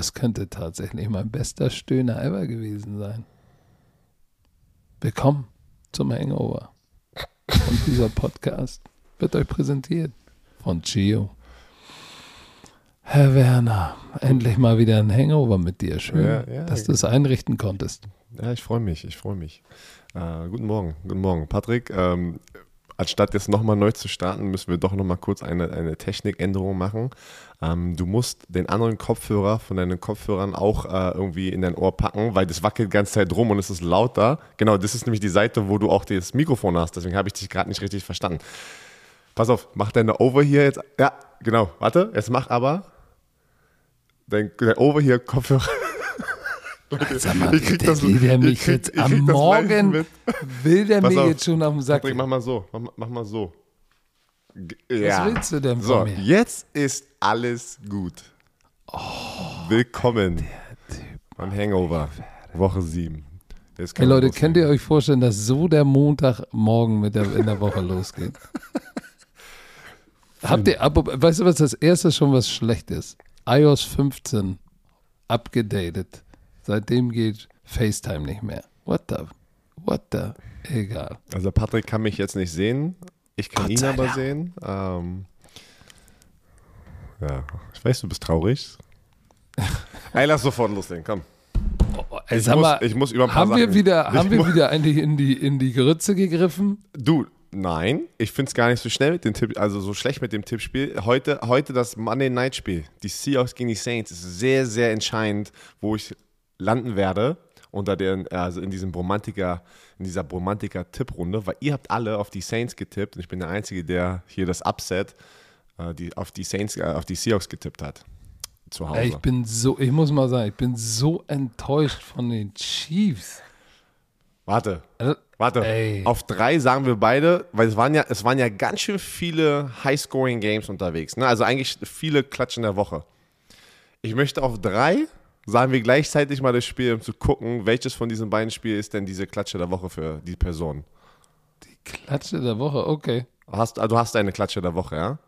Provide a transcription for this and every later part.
Das könnte tatsächlich mein bester Stöhner ever gewesen sein. Willkommen zum Hangover. Und dieser Podcast wird euch präsentiert von Gio. Herr Werner, endlich mal wieder ein Hangover mit dir. Schön, Ja, ja. dass du es einrichten konntest. Ja, ich freue mich, ich freue mich. Äh, guten Morgen, guten Morgen. Patrick, ähm, anstatt jetzt nochmal neu zu starten, müssen wir doch nochmal kurz eine, eine Technikänderung machen. Ähm, du musst den anderen Kopfhörer von deinen Kopfhörern auch äh, irgendwie in dein Ohr packen, weil das wackelt die ganze Zeit rum und es ist lauter. Genau, das ist nämlich die Seite, wo du auch das Mikrofon hast. Deswegen habe ich dich gerade nicht richtig verstanden. Pass auf, mach deine Over hier jetzt. Ja, genau. Warte, jetzt mach aber dein, dein Over hier Kopfhörer. Sag mal, Ich krieg der das- will der ich mich krieg- jetzt am Morgen, will der Pass mir auf, jetzt schon auf den Sack. Patrick, mach mal so. Mach, mal- mach mal so. G- Was Ja. willst du denn So, von mir? jetzt ist alles gut. Willkommen beim Hangover, Woche 7. Jetzt Hey Leute, loslegen. könnt ihr euch vorstellen, dass so der Montagmorgen mit der, in der Woche losgeht? Habt ihr, aber, weißt du, was das erste schon was schlecht ist? iOS 15 abgedatet. Seitdem geht FaceTime nicht mehr. What the? What the? Egal. Also Patrick kann mich jetzt nicht sehen. Ich kann Gott ihn aber Dank. sehen. Ähm, ja, ich weiß, du bist traurig. Ey, lass sofort loslegen, komm. Ey, Ich sag muss- mal, ich muss über ein paar haben wir Sachen- wieder, Ich haben wir wieder eigentlich in die, in die Grütze gegriffen? Du, nein, ich finde es gar nicht so schnell mit dem Tipp, also so schlecht mit dem Tippspiel. Heute, heute das Monday Night Spiel, die Seahawks gegen die Saints, ist sehr, sehr entscheidend, wo ich landen werde unter den, also in diesem Bromantiker, in dieser Bromantiker-Tipprunde, weil ihr habt alle auf die Saints getippt und ich bin der Einzige, der hier das Upset äh, die, auf die Saints, äh, auf die Seahawks getippt hat. Zu Hause. Ey, ich bin so, ich muss mal sagen, ich bin so enttäuscht von den Chiefs. Warte, Also, Warte, Ey. auf drei sagen wir beide, weil es waren ja, es waren ja ganz schön viele High-Scoring-Games unterwegs. Ne? Also eigentlich viele Klatschen der Woche. Ich möchte auf drei, sagen wir gleichzeitig mal das Spiel, um zu gucken, welches von diesen beiden Spielen ist denn diese Klatsche der Woche für die Person. Klatsche der Woche, okay. Hast, du hast eine Klatsche der Woche, ja?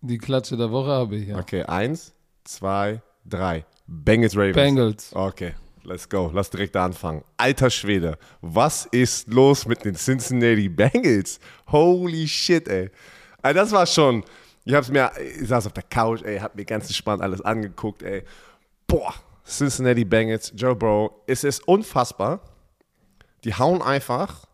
Die Klatsche der Woche habe ich ja. Okay, eins, zwei, drei. Bengals Ravens. Bengals. Okay, let's go. Lass direkt da anfangen. Alter Schwede, was ist los mit den Cincinnati Bengals? Holy shit, ey. Ey, das war schon. Ich hab's mir, ich saß auf der Couch, ey, hab mir ganz entspannt alles angeguckt, ey. Boah, Cincinnati Bengals, Joe Bro, es ist unfassbar. Die hauen einfach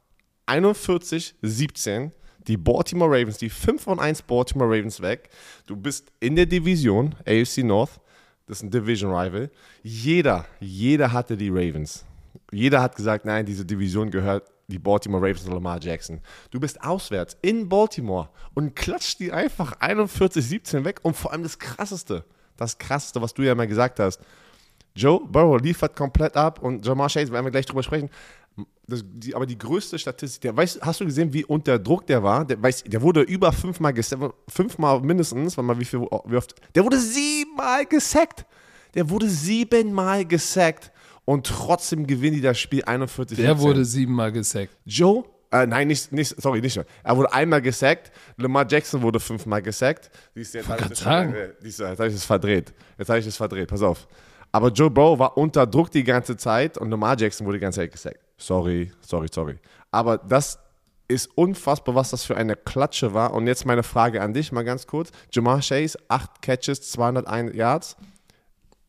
41-17 die Baltimore Ravens, die 5 von 1 Baltimore Ravens weg. Du bist in der Division, AFC North, das ist ein Division Rival. Jeder, jeder hatte die Ravens. Jeder hat gesagt, nein, diese Division gehört die Baltimore Ravens und Lamar Jackson. Du bist auswärts in Baltimore und klatscht die einfach 41-17 weg. Und vor allem das Krasseste, das Krasseste, was du ja mal gesagt hast, Joe Burrow liefert komplett ab und Jamar Chase, werden wir gleich drüber sprechen. Das, die, aber die größte Statistik, der, weißt, hast du gesehen, wie unter Druck der war? Der, weißt, der wurde über fünfmal gesackt, fünfmal mindestens, warte mal, wie, viel, wie oft? Der wurde siebenmal gesackt. Der wurde siebenmal gesackt und trotzdem gewinnen die das Spiel 41 Der wurde siebenmal gesackt. Joe, äh, nein, nicht, nicht, sorry, nicht. Er wurde einmal gesackt. Lamar Jackson wurde fünfmal gesackt. Siehst du, Jetzt habe ich, das jetzt hab ich das verdreht. Jetzt habe ich das verdreht. Pass auf. Aber Joe Burrow war unter Druck die ganze Zeit und Lamar Jackson wurde die ganze Zeit gesackt. Sorry, sorry, sorry. Aber das ist unfassbar, was das für eine Klatsche war. Und jetzt meine Frage an dich, mal ganz kurz. Jamar Chase, 8 Catches, 201 Yards.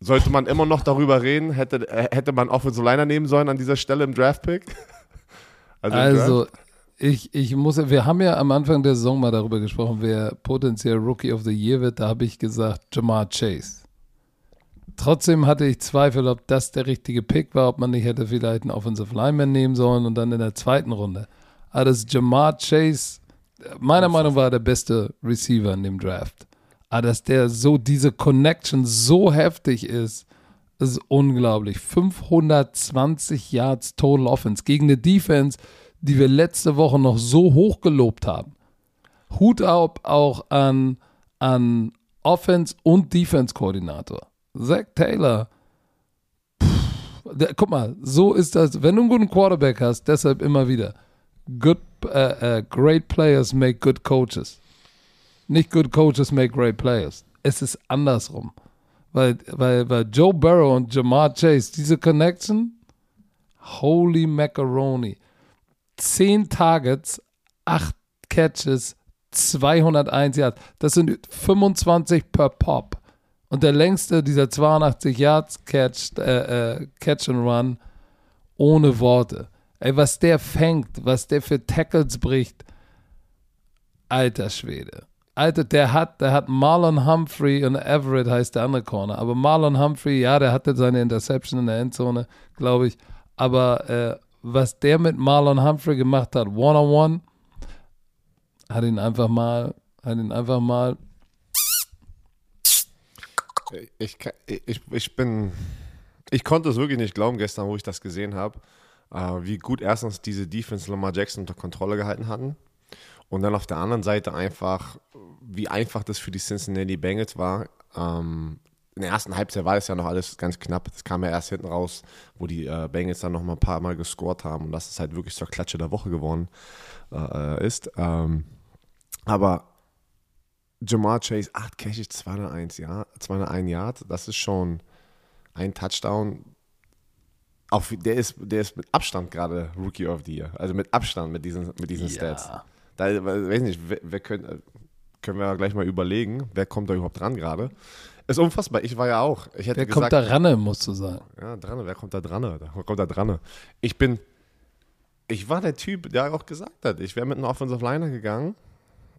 Sollte man immer noch darüber reden, hätte, äh, hätte man Offensive Liner nehmen sollen an dieser Stelle im Draft-Pick? im Draft? Also, ich, ich muss, wir haben ja am Anfang der Saison mal darüber gesprochen, wer potenziell Rookie of the Year wird. Da habe ich gesagt, Jamar Chase. Trotzdem hatte ich Zweifel, ob das der richtige Pick war, ob man nicht hätte vielleicht einen Offensive Lineman nehmen sollen und dann in der zweiten Runde. Aber das Jamar Chase, meiner Meinung nach, war der beste Receiver in dem Draft. Aber dass der so, diese Connection so heftig ist, ist unglaublich. 520 Yards Total Offense gegen eine Defense, die wir letzte Woche noch so hoch gelobt haben. Hut ab auch an, an Offense- und Defense-Koordinator. Zach Taylor. Der, guck mal, so ist das. Wenn du einen guten Quarterback hast, deshalb immer wieder. Good, äh, äh, great players make good coaches. Nicht good coaches make great players. Es ist andersrum. Weil, weil, weil Joe Burrow und Jamar Chase, diese Connection, holy macaroni. 10 Targets, 8 Catches, 201 Yards. Das sind 25 per Pop. Und der längste dieser 82 Yards Catch, äh, äh, Catch and Run ohne Worte. Ey, was der fängt, was der für Tackles bricht. Alter Schwede. Alter, der hat, der hat Marlon Humphrey und Everett heißt der andere Corner. Aber Marlon Humphrey, ja, der hatte seine Interception in der Endzone, glaube ich. Aber äh, was der mit Marlon Humphrey gemacht hat, one-on-one, hat ihn einfach mal, hat ihn einfach mal. Ich, ich, ich bin, ich konnte es wirklich nicht glauben gestern, wo ich das gesehen habe, äh, wie gut erstens diese Defense Lamar Jackson unter Kontrolle gehalten hatten. Und dann auf der anderen Seite einfach, wie einfach das für die Cincinnati Bengals war. Ähm, in der ersten Halbzeit war das ja noch alles ganz knapp. Das kam ja erst hinten raus, wo die äh, Bengals dann noch mal ein paar Mal gescored haben und dass es halt wirklich zur Klatsche der Woche geworden äh, ist. Ähm, aber Jamar Chase, 8 Catches, 201, ja, 201 Yard, das ist schon ein Touchdown. Auf, der, ist, der ist mit Abstand gerade Rookie of the Year. Also mit Abstand mit diesen, mit diesen ja. Stats. Da weiß nicht, wer, wer können, können wir gleich mal überlegen, wer kommt da überhaupt dran gerade. Ist unfassbar, ich war ja auch. Ich hätte wer gesagt, kommt da ran, musst du sagen. Ja, dran, wer kommt da dran? Wer kommt da dran? Ich bin, ich war der Typ, der auch gesagt hat, ich wäre mit einem Offensive Liner gegangen,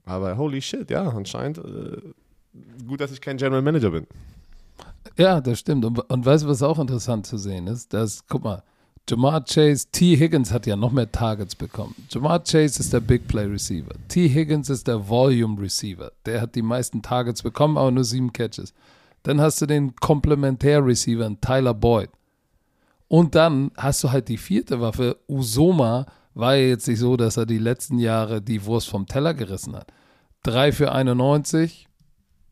aber holy shit, ja, anscheinend äh, gut, dass ich kein General Manager bin. Ja, das stimmt. Und, und weißt du, was auch interessant zu sehen ist? Dass, guck mal, Jamar Chase, T. Higgins hat ja noch mehr Targets bekommen. Jamar Chase ist der Big Play Receiver. T. Higgins ist der Volume Receiver. Der hat die meisten Targets bekommen, aber nur sieben Catches. Dann hast du den Komplementär Receiver, Tyler Boyd. Und dann hast du halt die vierte Waffe. Usoma war ja jetzt nicht so, dass er die letzten Jahre die Wurst vom Teller gerissen hat. Drei für 91,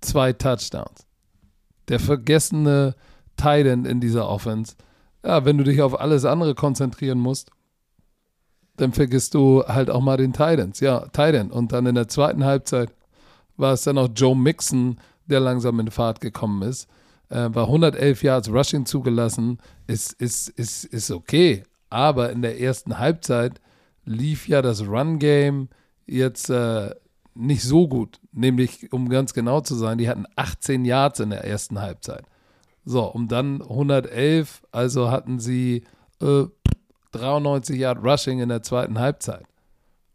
zwei Touchdowns. Der vergessene Titan in dieser Offense ja, wenn du dich auf alles andere konzentrieren musst, dann vergisst du halt auch mal den Titans. Ja, Titan. Und dann in der zweiten Halbzeit war es dann auch Joe Mixon, der langsam in Fahrt gekommen ist. Äh, war 111 Yards Rushing zugelassen. Ist, ist, ist, ist okay. Aber in der ersten Halbzeit lief ja das Run-Game jetzt äh, nicht so gut. Nämlich, um ganz genau zu sein, die hatten 18 Yards in der ersten Halbzeit. So, um dann 111, also hatten sie äh, 93 Yard Rushing in der zweiten Halbzeit.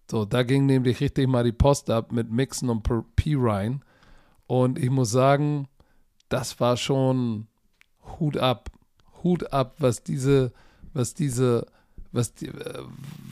So, da ging nämlich richtig mal die Post ab mit Mixon und P. Ryan. Und ich muss sagen, das war schon Hut ab. Hut ab, was diese, was diese, was, äh,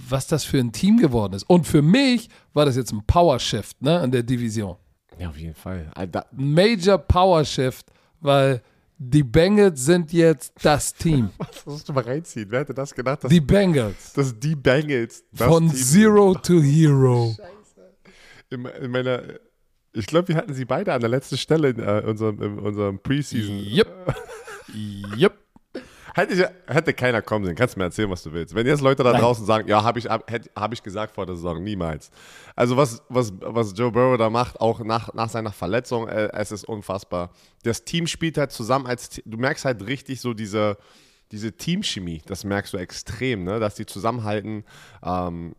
was das für ein Team geworden ist. Und für mich war das jetzt ein Power Shift, ne, in der Division. Ja, auf jeden Fall. Major Power Shift, weil die Bengals sind jetzt das Team. Was musst du mal reinziehen? Wer hätte das gedacht? die Bengals. Das die Bengals. Von Team Zero sind. to Hero. Scheiße. In, in meiner, ich glaube, wir hatten sie beide an der letzten Stelle in, uh, unserem, in unserem Preseason. Yep. yep. Hätte, ich, hätte keiner kommen sehen. Kannst du mir erzählen, was du willst. Wenn jetzt Leute da Nein. draußen sagen, ja, habe ich, hab, hab ich gesagt vor der Saison, niemals. Also was, was, was Joe Burrow da macht, auch nach, nach seiner Verletzung, äh, es ist unfassbar. Das Team spielt halt zusammen als, du merkst halt richtig so diese, diese Teamchemie, das merkst du extrem, ne? dass die zusammenhalten. Ähm,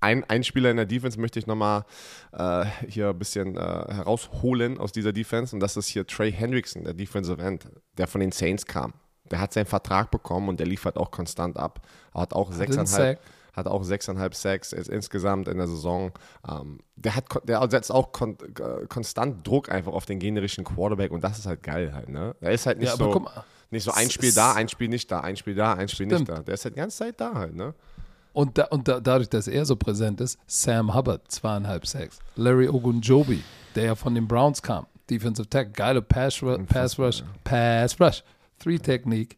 ein, ein Spieler in der Defense möchte ich nochmal äh, hier ein bisschen äh, herausholen aus dieser Defense und das ist hier Trey Hendrickson, der Defensive End, der von den Saints kam. Der hat seinen Vertrag bekommen und der liefert auch konstant ab. Hat auch sechseinhalb, hat auch sechseinhalb Sacks insgesamt in der Saison. Ähm, der hat, der setzt auch kon konstant Druck einfach auf den generischen Quarterback und das ist halt geil halt, ne? Er ist halt nicht ja, so, nicht so ein Spiel da, ein Spiel nicht da, ein Spiel da, ein Spiel Stimmt. nicht da. Der ist halt die ganze Zeit da halt, ne? Und, da, und da, dadurch, dass er so präsent ist, Sam Hubbard, zweieinhalb Sacks. Larry Ogunjobi, der ja von den Browns kam, Defensive Tech, geile Pass, Pass Rush, Pass Rush. Three-Technik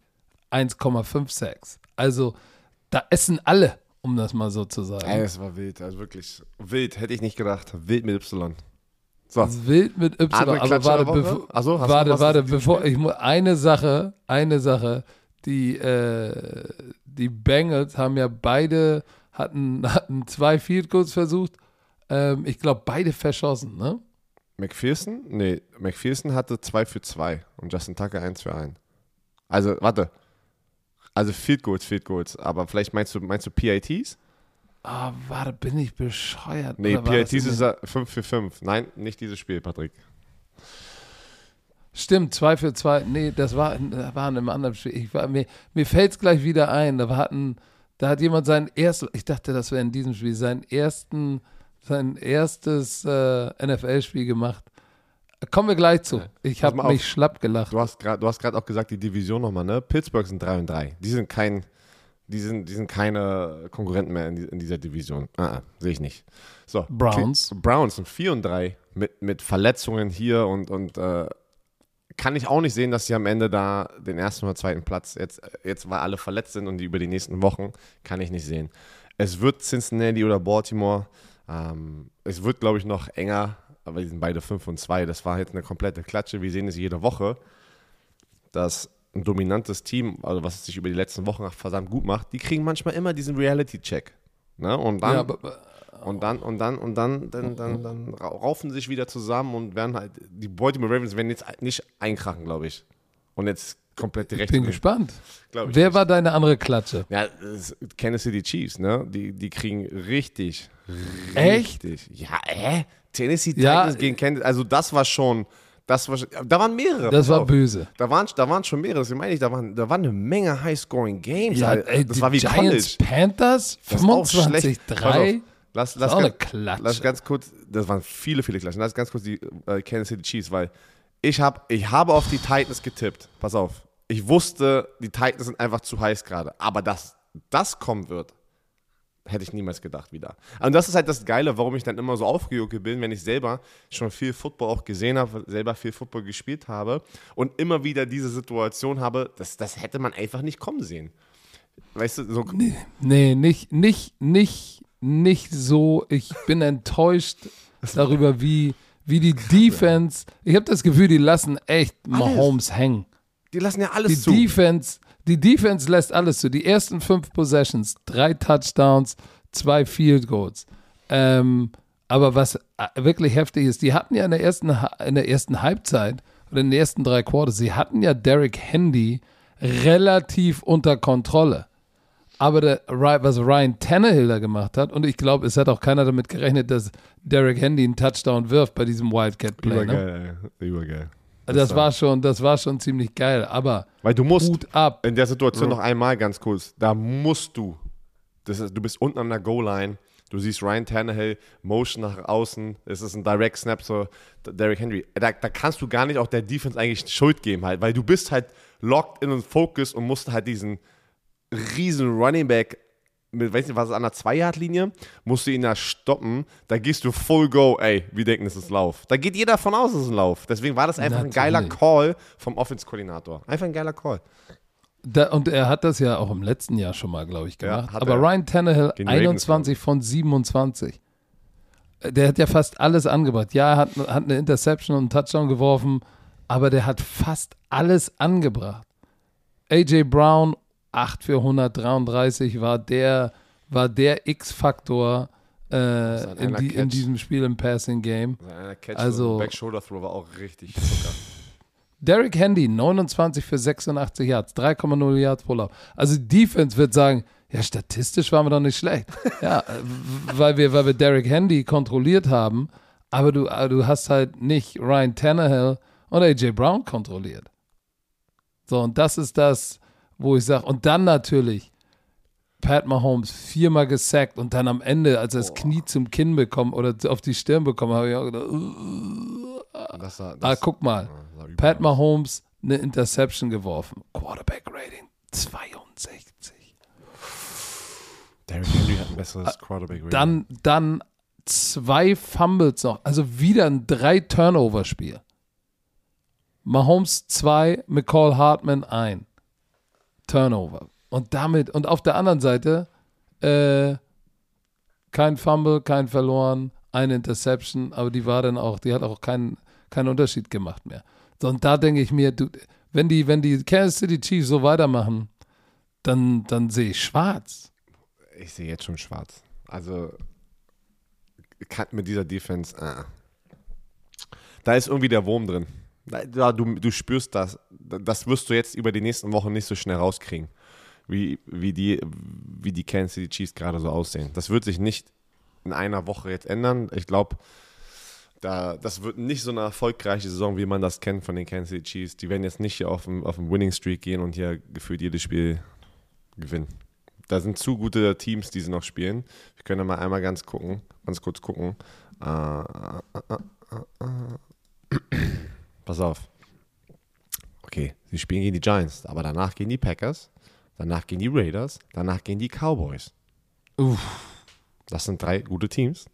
1,56. Also da essen alle, um das mal so zu sagen. Ey, es war wild, also wirklich wild, hätte ich nicht gedacht. Wild mit Y. So. Wild mit Y, Andere aber warte, bevor, Achso, warte, warte, bevor ich muss eine Sache, eine Sache, die äh, die Bengals haben ja beide hatten hatten zwei Field Goals versucht. Ähm, ich glaube beide verschossen, ne? McPherson? Nee, McPherson hatte 2 für 2 und Justin Tucker 1 für 1. Also, warte. Also Field Goals, Field Goals. Aber vielleicht meinst du, meinst du PITs? Ah, warte, bin ich bescheuert? Nee, PITs ist den- 5 für 5. Nein, nicht dieses Spiel, Patrick. Stimmt, 2 für 2. Nee, das war, das war in einem anderen Spiel. Ich war, mir mir fällt es gleich wieder ein. Da hatten, da hat jemand seinen ersten, ich dachte, das wäre in diesem Spiel, seinen ersten, sein erstes äh, NFL-Spiel gemacht. Kommen wir gleich zu. Ich habe mich schlapp gelacht. Du hast gerade auch gesagt, die Division nochmal, ne? Pittsburgh sind 3 und 3. Die sind kein, die sind, die sind keine Konkurrenten mehr in, die, in dieser Division. Ah, ah, sehe ich nicht. So, Browns. Cle- Browns sind 4 und 3 mit, mit Verletzungen hier und, und äh, kann ich auch nicht sehen, dass sie am Ende da den ersten oder zweiten Platz, jetzt, jetzt weil alle verletzt sind und die über die nächsten Wochen, kann ich nicht sehen. Es wird Cincinnati oder Baltimore. Ähm, es wird, glaube ich, noch enger, aber die sind beide 5 und 2. Das war jetzt eine komplette Klatsche. Wir sehen es jede Woche, dass ein dominantes Team, also was es sich über die letzten Wochen verdammt gut macht, die kriegen manchmal immer diesen Reality-Check. Ne? Und dann ja, aber, und dann, und dann, und dann, dann, dann, dann ra- raufen sie sich wieder zusammen und werden halt, die Baltimore Ravens werden jetzt nicht einkrachen, glaube ich. Und jetzt komplett ich direkt. bin gespannt. ich Wer nicht. war deine andere Klatsche? Ja, Kansas City Chiefs, ne? Die, die kriegen richtig, Echt? richtig. Ja, äh? Tennessee Ja, Titans gegen Kansas, also das war schon, das war, da waren mehrere. Das war auf. böse. Da waren, da waren schon mehrere, deswegen meine ich, da waren, da waren eine Menge High-Scoring-Games. Ja, Alter. ey, das war wie Giants College. Panthers Das ist auch schlecht. Pass auf. 25-3. Lass, Das lass, ist auch eine ganz- lass ganz kurz, das waren viele, viele Klatschen. Lass ganz kurz die äh, Kansas City Chiefs, weil ich, hab, ich habe auf die Titans getippt. Pass auf. Ich wusste, die Titans sind einfach zu heiß gerade. Aber dass das kommen wird, hätte ich niemals gedacht wieder. Und das ist halt das Geile, warum ich dann immer so aufgejuckelt bin, wenn ich selber schon viel Football auch gesehen habe, selber viel Football gespielt habe und immer wieder diese Situation habe, das, das hätte man einfach nicht kommen sehen. Weißt du, so, Nee, nicht, nicht, nicht, nicht so. Ich bin enttäuscht darüber, wie, wie die Defense. Ich habe das Gefühl, die lassen echt Mahomes hängen. die lassen ja Die alles zu. Defense, die Defense lässt alles zu. Die ersten fünf Possessions, drei Touchdowns, zwei Field Goals. Ähm, aber was äh, wirklich heftig ist, die hatten ja in der ersten, in der ersten Halbzeit oder in den ersten drei Quarters, sie hatten ja Derrick Handy relativ unter Kontrolle. Aber der, was Ryan Tannehill da gemacht hat, und ich glaube, es hat auch keiner damit gerechnet, dass Derrick Handy einen Touchdown wirft bei diesem Wildcat-Play. Ne? Übergeil, ey. Übergeil. Das, war schon, das war schon ziemlich geil. Aber Weil du musst Hut ab. in der Situation noch einmal ganz kurz, da musst du, das ist, du bist unten an der Goal-Line, du siehst Ryan Tannehill, Motion nach außen, es ist ein Direct Snap zu Derrick Henry. Da, da kannst du gar nicht auch der Defense eigentlich Schuld geben halt, weil du bist halt locked in und focused und musst halt diesen riesen Running Back mit, weiß nicht, was ist an der Zwei-Yard-Linie, musst du ihn da stoppen, da gehst du full go, ey, wir denken, es ist Lauf. Da geht jeder von aus, es ist ein Lauf. Deswegen war das einfach ein geiler Natürlich. Call vom Offense-Koordinator. Einfach ein geiler Call. Da, und er hat das ja auch im letzten Jahr schon mal, glaube ich, Ja, gemacht. hat Aber er. Ryan Tannehill, Gegen die Ravens, 21 von 27. Äh, Der hat ja fast alles angebracht. Ja, er hat, hat eine Interception und einen Touchdown geworfen, aber der hat fast alles angebracht. AJ Brown, 8 für 133, war der, war der X-Faktor äh, in, die, in diesem Spiel im Passing Game. Catch Also- Back Shoulder Throw war auch richtig Zucker. Derrick Handy, 29 für 86 Yards, 3,0 Yards pro Lauf. Also Defense wird sagen, ja, statistisch waren wir doch nicht schlecht. Ja, äh, weil wir, weil wir Derrick Handy kontrolliert haben, aber du, äh, du hast halt nicht Ryan Tannehill und AJ Brown kontrolliert. So, und das ist das, wo ich sage, und dann natürlich Pat Mahomes viermal gesackt und dann am Ende, als er das Knie zum Kinn bekommen oder auf die Stirn bekommen, habe ich auch gedacht, uh, Das ah, das, guck mal. Pat. Mahomes eine Interception geworfen. Quarterback Rating 62. Derrick Henry hat ein besseres Quarterback Rating. Dann, dann zwei Fumbles noch. Also wieder ein drei Turnover-Spiel. Mahomes zwei, McCall Hartman ein. Turnover. Und damit, und auf der anderen Seite, äh, kein Fumble, kein verloren, eine Interception, aber die war dann auch, die hat auch keinen, keinen Unterschied gemacht mehr. So, und da denke ich mir, du, wenn die, wenn die Kansas City Chiefs so weitermachen, dann, dann sehe ich schwarz. Ich sehe jetzt schon schwarz. Also mit dieser Defense. Äh. Da ist irgendwie der Wurm drin. Da, du, du spürst das. Das wirst du jetzt über die nächsten Wochen nicht so schnell rauskriegen, wie, wie, die, wie die Kansas City Chiefs gerade so aussehen. Das wird sich nicht in einer Woche jetzt ändern. Ich glaube, da, das wird nicht so eine erfolgreiche Saison, wie man das kennt von den Kansas City Chiefs. Die werden jetzt nicht hier auf dem, auf dem Winning Streak gehen und hier gefühlt jedes Spiel gewinnen. Da sind zu gute Teams, die sie noch spielen. Wir können mal einmal ganz gucken, ganz kurz gucken. Äh, äh, äh, Pass auf. Okay, sie spielen gegen die Giants, aber danach gehen die Packers, danach gehen die Raiders, danach gehen die Cowboys. Uff. Das sind drei gute Teams.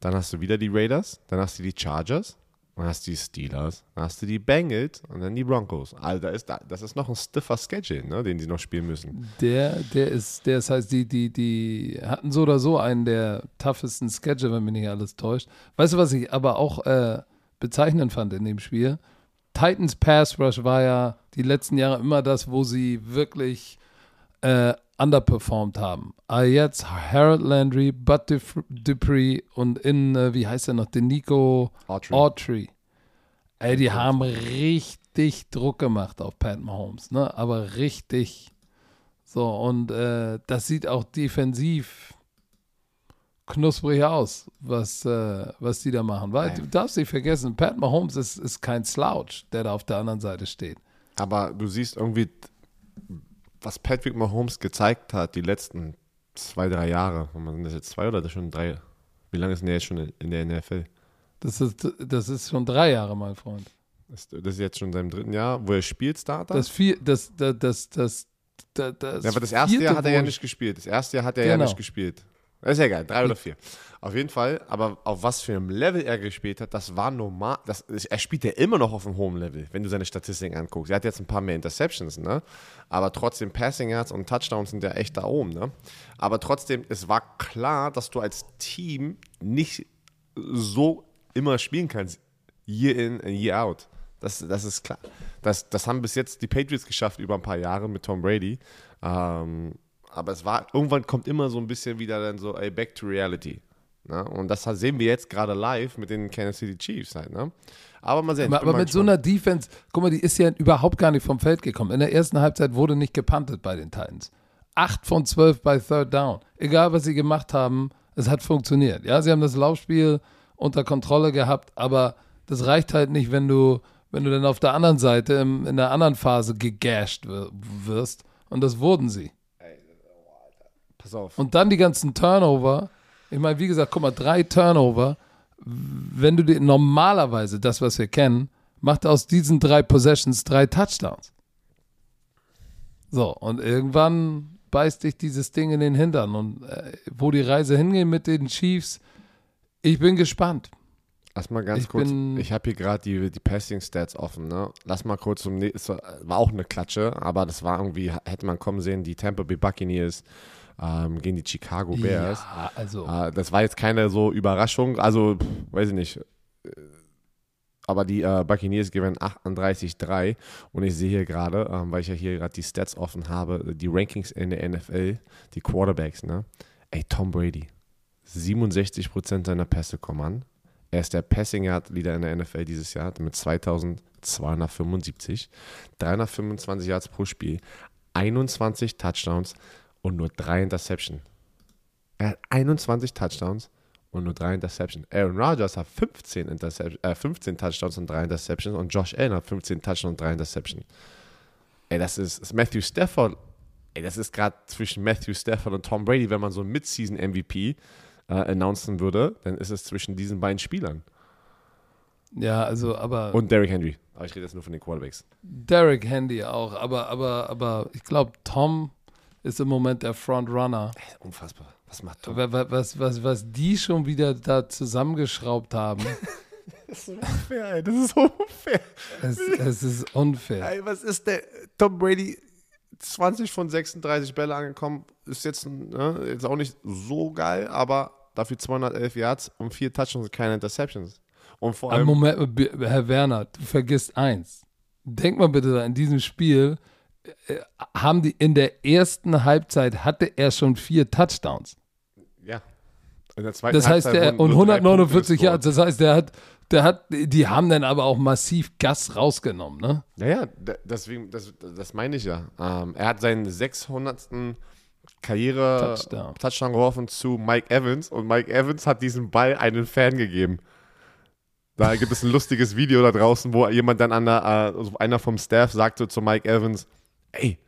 Dann hast du wieder die Raiders, dann hast du die Chargers, dann hast du die Steelers, dann hast du die Bengals und dann die Broncos. Also da ist, das ist noch ein stiffer Schedule, ne, den sie noch spielen müssen. Der, der ist, der ist heißt, die, die, die hatten so oder so einen der toughesten Schedule, wenn mich nicht alles täuscht. Weißt du, was ich aber auch äh, bezeichnend fand in dem Spiel? Titans Pass Rush war ja die letzten Jahre immer das, wo sie wirklich äh, underperformed haben. Aber jetzt Harold Landry, Bud Dupree und in, äh, wie heißt er noch, den Nico Autry. Autry. Ey, die haben richtig Druck gemacht auf Pat Mahomes, ne? Aber richtig. So, und äh, das sieht auch defensiv knusprig aus, was, äh, was die da machen. Weil du darfst nicht vergessen, Pat Mahomes ist, ist kein Slouch, der da auf der anderen Seite steht. Aber du siehst irgendwie, was Patrick Mahomes gezeigt hat, die letzten zwei, drei Jahre, sind das jetzt zwei oder das schon drei? Wie lange ist denn der jetzt schon in der NFL? Das ist, das ist schon drei Jahre, mein Freund. Das, das ist jetzt schon sein dritten Jahr, wo er spielt, Starter? Das vier, das, das, das, das, das, das ja, aber das erste Jahr hat er ja nicht gespielt. Das erste Jahr hat er Genau. ja nicht gespielt. Das ist ja egal, drei oder vier. Auf jeden Fall, aber auf was für einem Level er gespielt hat, das war normal. Das, er spielt ja immer noch auf einem hohen Level, wenn du seine Statistiken anguckst. Er hat jetzt ein paar mehr Interceptions, ne? Aber trotzdem Passing Yards und Touchdowns sind ja echt da oben, ne? Aber trotzdem, es war klar, dass du als Team nicht so immer spielen kannst. Year in and year out. Das, das ist klar. Das, das haben bis jetzt die Patriots geschafft über ein paar Jahre mit Tom Brady. Ähm, aber es war, irgendwann kommt immer so ein bisschen wieder dann so, ey, back to reality. Ne? Und das sehen wir jetzt gerade live mit den Kansas City Chiefs halt, ne? Aber mal sehen. Aber, aber mit so einer Defense, guck mal, die ist ja überhaupt gar nicht vom Feld gekommen. In der ersten Halbzeit wurde nicht gepantet bei den Titans. Acht von zwölf bei Third Down. Egal, was sie gemacht haben, es hat funktioniert. Ja, sie haben das Laufspiel unter Kontrolle gehabt, aber das reicht halt nicht, wenn du, wenn du dann auf der anderen Seite im, in der anderen Phase gegasht wirst. Und das wurden sie. Pass auf. Und dann die ganzen Turnover. Ich meine, wie gesagt, guck mal, drei Turnover. Wenn du dir normalerweise das, was wir kennen, macht aus diesen drei Possessions drei Touchdowns. So, und irgendwann beißt dich dieses Ding in den Hintern. Und äh, wo die Reise hingeht mit den Chiefs, ich bin gespannt. Lass mal ganz Ich kurz, ich habe hier gerade die, die Passing-Stats offen, ne? Lass mal kurz zum nächsten, war auch eine Klatsche, aber das war irgendwie, hätte man kommen sehen, die Tampa Bay Buccaneers ähm, gegen die Chicago Bears. Ja, also. Äh, das war jetzt keine so Überraschung, also pff, weiß ich nicht. Äh, Aber die äh, Buccaneers gewinnen 38-3 und ich sehe hier gerade, ähm, weil ich ja hier gerade die Stats offen habe, die Rankings in der NFL, die Quarterbacks, ne? Ey, Tom Brady, 67% seiner Pässe kommen an. Er ist der Passing Yard Leader in der NFL dieses Jahr mit 2275, 325 Yards pro Spiel, 21 Touchdowns und nur drei Interceptions. Er hat 21 Touchdowns und nur drei Interceptions. Aaron Rodgers hat 15, Intercep äh, 15 Touchdowns und drei Interceptions und Josh Allen hat 15 Touchdowns und drei Interceptions. Ey, das ist, ist Matthew Stafford. Ey, das ist gerade zwischen Matthew Stafford und Tom Brady, wenn man so einen Mid-Season-MVP äh, announcen würde, dann ist es zwischen diesen beiden Spielern. ja, also, aber Und Derrick Henry. Aber ich rede jetzt nur von den Quarterbacks. Derek Handy auch. Aber, aber, aber ich glaube, Tom ist im Moment der Frontrunner. Ey, unfassbar. Was macht Tom? Wa- wa- Was, was, was die schon wieder da zusammengeschraubt haben, Das ist unfair, ey. Das ist unfair. es, es ist unfair. Ey, was ist der? Tom Brady, 20 von 36 Bälle angekommen, ist jetzt, ne, jetzt auch nicht so geil, aber dafür 211 Yards und vier Touchdowns und keine Interceptions. Und vor allem, Moment, Herr Werner, du vergisst eins. Denk mal bitte da, in diesem Spiel haben die in der ersten Halbzeit hatte er schon vier Touchdowns. ja. In der zweiten Das heißt, Halbzeit der wurden und nur drei Punkte 149 gescored. Yards, das heißt, der hat Der hat, die haben dann aber auch massiv Gas rausgenommen, ne? Naja, deswegen, das, das meine ich ja. Ähm, er hat seinen 600. Karriere Touchdown. Touchdown geworfen zu Mike Evans und Mike Evans hat diesen Ball einen Fan gegeben. Da gibt es ein lustiges Video da draußen, wo jemand dann an der, also einer vom Staff sagte zu Mike Evans, ey,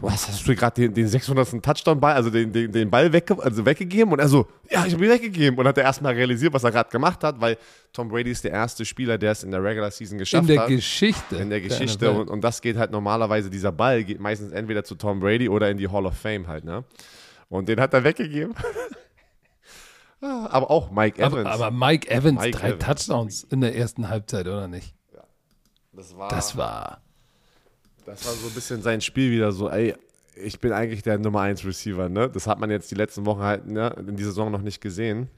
was hast du gerade den, den 600. Touchdown-Ball, also den, den, den Ball wegge also weggegeben? Und er so, ja, ich habe ihn weggegeben. Und hat er erstmal realisiert, was er gerade gemacht hat, weil Tom Brady ist der erste Spieler, der es in der Regular Season geschafft hat. In der hat. Geschichte. In der Geschichte. Und, und das geht halt normalerweise, dieser Ball geht meistens entweder zu Tom Brady oder in die Hall of Fame halt, ne? Und den hat er weggegeben. aber auch Mike Evans. Aber, aber Mike Evans, Mike drei Evans. Touchdowns in der ersten Halbzeit, oder nicht? Ja. Das war. Das war das war so ein bisschen sein Spiel wieder so, ey, ich bin eigentlich der Nummer 1 Receiver, ne? Das hat man jetzt die letzten Wochen halt ne, in dieser Saison noch nicht gesehen.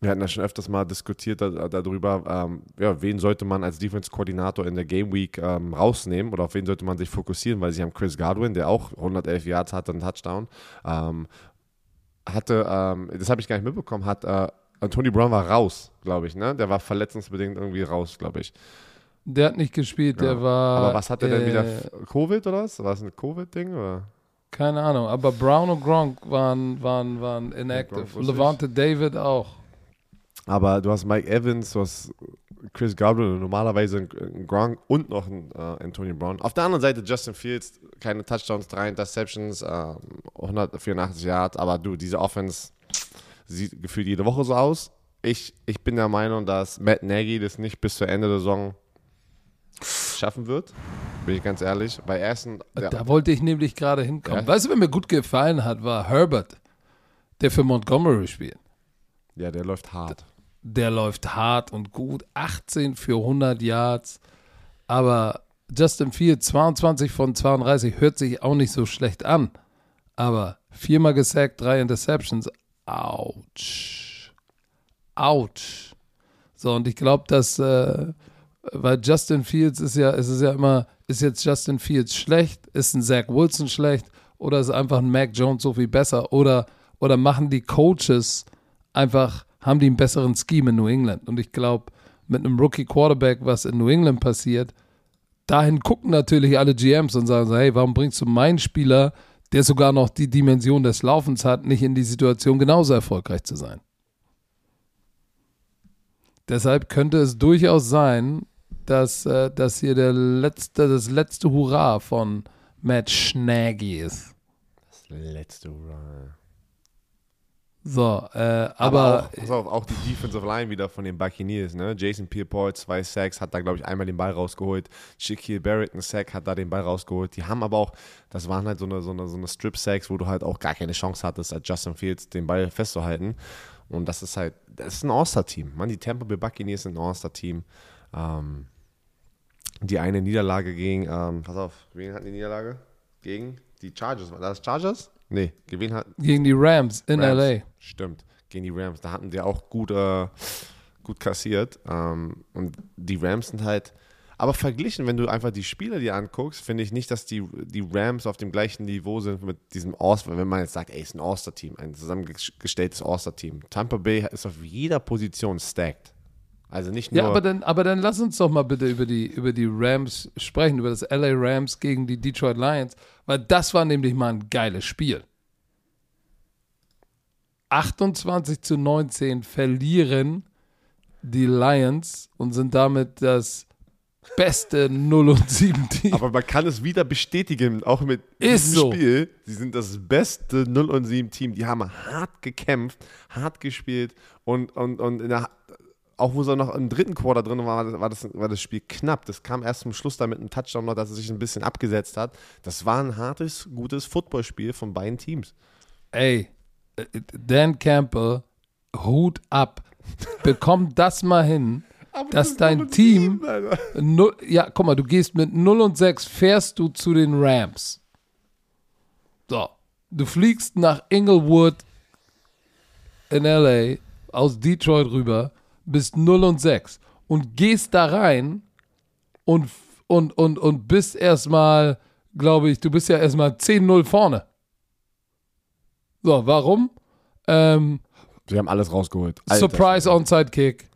Wir hatten ja schon öfters mal diskutiert da, darüber, ähm, ja, wen sollte man als Defense-Koordinator in der Game Week ähm, rausnehmen oder auf wen sollte man sich fokussieren, weil sie haben Chris Godwin, der auch 111 Yards hatte, einen Touchdown. Ähm, hatte, ähm, das habe ich gar nicht mitbekommen, hat äh, Anthony Brown war raus, glaube ich, ne? Der war verletzungsbedingt irgendwie raus, glaube ich. Der hat nicht gespielt, ja. der war. Aber was hat er äh, denn wieder? Covid oder was? War es ein Covid-Ding? Keine Ahnung, aber Brown und Gronk waren, waren, waren inactive. Ja, Levante David auch. Aber du hast Mike Evans, du hast Chris Gabriel, normalerweise ein Gronk und noch ein äh, Antonio Brown. Auf der anderen Seite Justin Fields, keine Touchdowns, drei Interceptions, äh, 184 Yards, aber du, diese Offense sieht gefühlt jede Woche so aus. Ich, ich bin der Meinung, dass Matt Nagy das nicht bis zu Ende der Saison schaffen wird. Bin ich ganz ehrlich. Bei ersten. Da wollte ich nämlich gerade hinkommen. Ja? Weißt du, wer mir gut gefallen hat, war Herbert, der für Montgomery spielt. Ja, der läuft hart. Der läuft hart und gut. 18 für 100 Yards. Aber Justin Fields, 22 von 32, hört sich auch nicht so schlecht an. Aber viermal gesackt, drei Interceptions. Autsch. Autsch. So, und ich glaube, dass. Äh, weil Justin Fields ist ja, es ist ja immer, ist jetzt Justin Fields schlecht, ist ein Zach Wilson schlecht oder ist einfach ein Mac Jones so viel besser oder, oder machen die Coaches einfach, haben die einen besseren Scheme in New England und ich glaube, mit einem Rookie Quarterback, was in New England passiert, dahin gucken natürlich alle GMs und sagen so, hey, warum bringst du meinen Spieler, der sogar noch die Dimension des Laufens hat, nicht in die Situation genauso erfolgreich zu sein? Deshalb könnte es durchaus sein, dass äh, das hier der letzte, das letzte Hurra von Matt Schnaggy ist. Das letzte Hurra. So, äh, aber. aber auch, pass auf, auch die Defensive Line wieder von den Buccaneers, ne? Jason Pierre-Paul, zwei Sacks, hat da, glaube ich, einmal den Ball rausgeholt. Shaquille Barrett, ein Sack, hat da den Ball rausgeholt. Die haben aber auch, das waren halt so eine, so eine, so eine Strip-Sacks, wo du halt auch gar keine Chance hattest, als Justin Fields den Ball festzuhalten. Und das ist halt, das ist ein All-Star-Team. Man, die Tampa Bay Buccaneers sind ein All-Star-Team. Ähm, die eine Niederlage gegen, ähm, pass auf, wen hatten die Niederlage? Gegen die Chargers. War das Chargers? Nee, gegen hat, Gegen die Rams in Rams. LA. Stimmt, gegen die Rams. Da hatten die auch gut, äh, gut kassiert. Ähm, und die Rams sind halt, aber verglichen, wenn du einfach die Spieler dir anguckst, finde ich nicht, dass die, die Rams auf dem gleichen Niveau sind mit diesem All-Star, wenn man jetzt sagt, ey, ist ein All-Star-Team, ein zusammengestelltes All-Star-Team. Tampa Bay ist auf jeder Position stacked. Also nicht nur. Ja, aber dann, aber dann lass uns doch mal bitte über die, über die Rams sprechen, über das LA Rams gegen die Detroit Lions, weil das war nämlich mal ein geiles Spiel. 28 zu 19 verlieren die Lions und sind damit das beste 0 und 7 Team. Aber man kann es wieder bestätigen, auch mit Ist diesem so. Spiel. Sie sind das beste 0 und 7 Team. Die haben hart gekämpft, hart gespielt und, und, und in der auch wo sie noch im dritten Quarter drin war, war das, war das Spiel knapp. Das kam erst zum Schluss da mit einem Touchdown noch, dass es sich ein bisschen abgesetzt hat. Das war ein hartes, gutes Footballspiel von beiden Teams. Ey, Dan Campbell, Hut ab. Bekomm das mal hin, dass das dein Team. 7, null, ja, guck mal, du gehst mit 0 und 6, fährst du zu den Rams. So. Du fliegst nach Inglewood in LA aus Detroit rüber bist 0 und 6 und gehst da rein und, und, und, und bist erstmal, glaube ich, du bist ja erstmal 10-0 vorne. So, warum? Ähm, Sie haben alles rausgeholt. Alter, Surprise Onside Kick.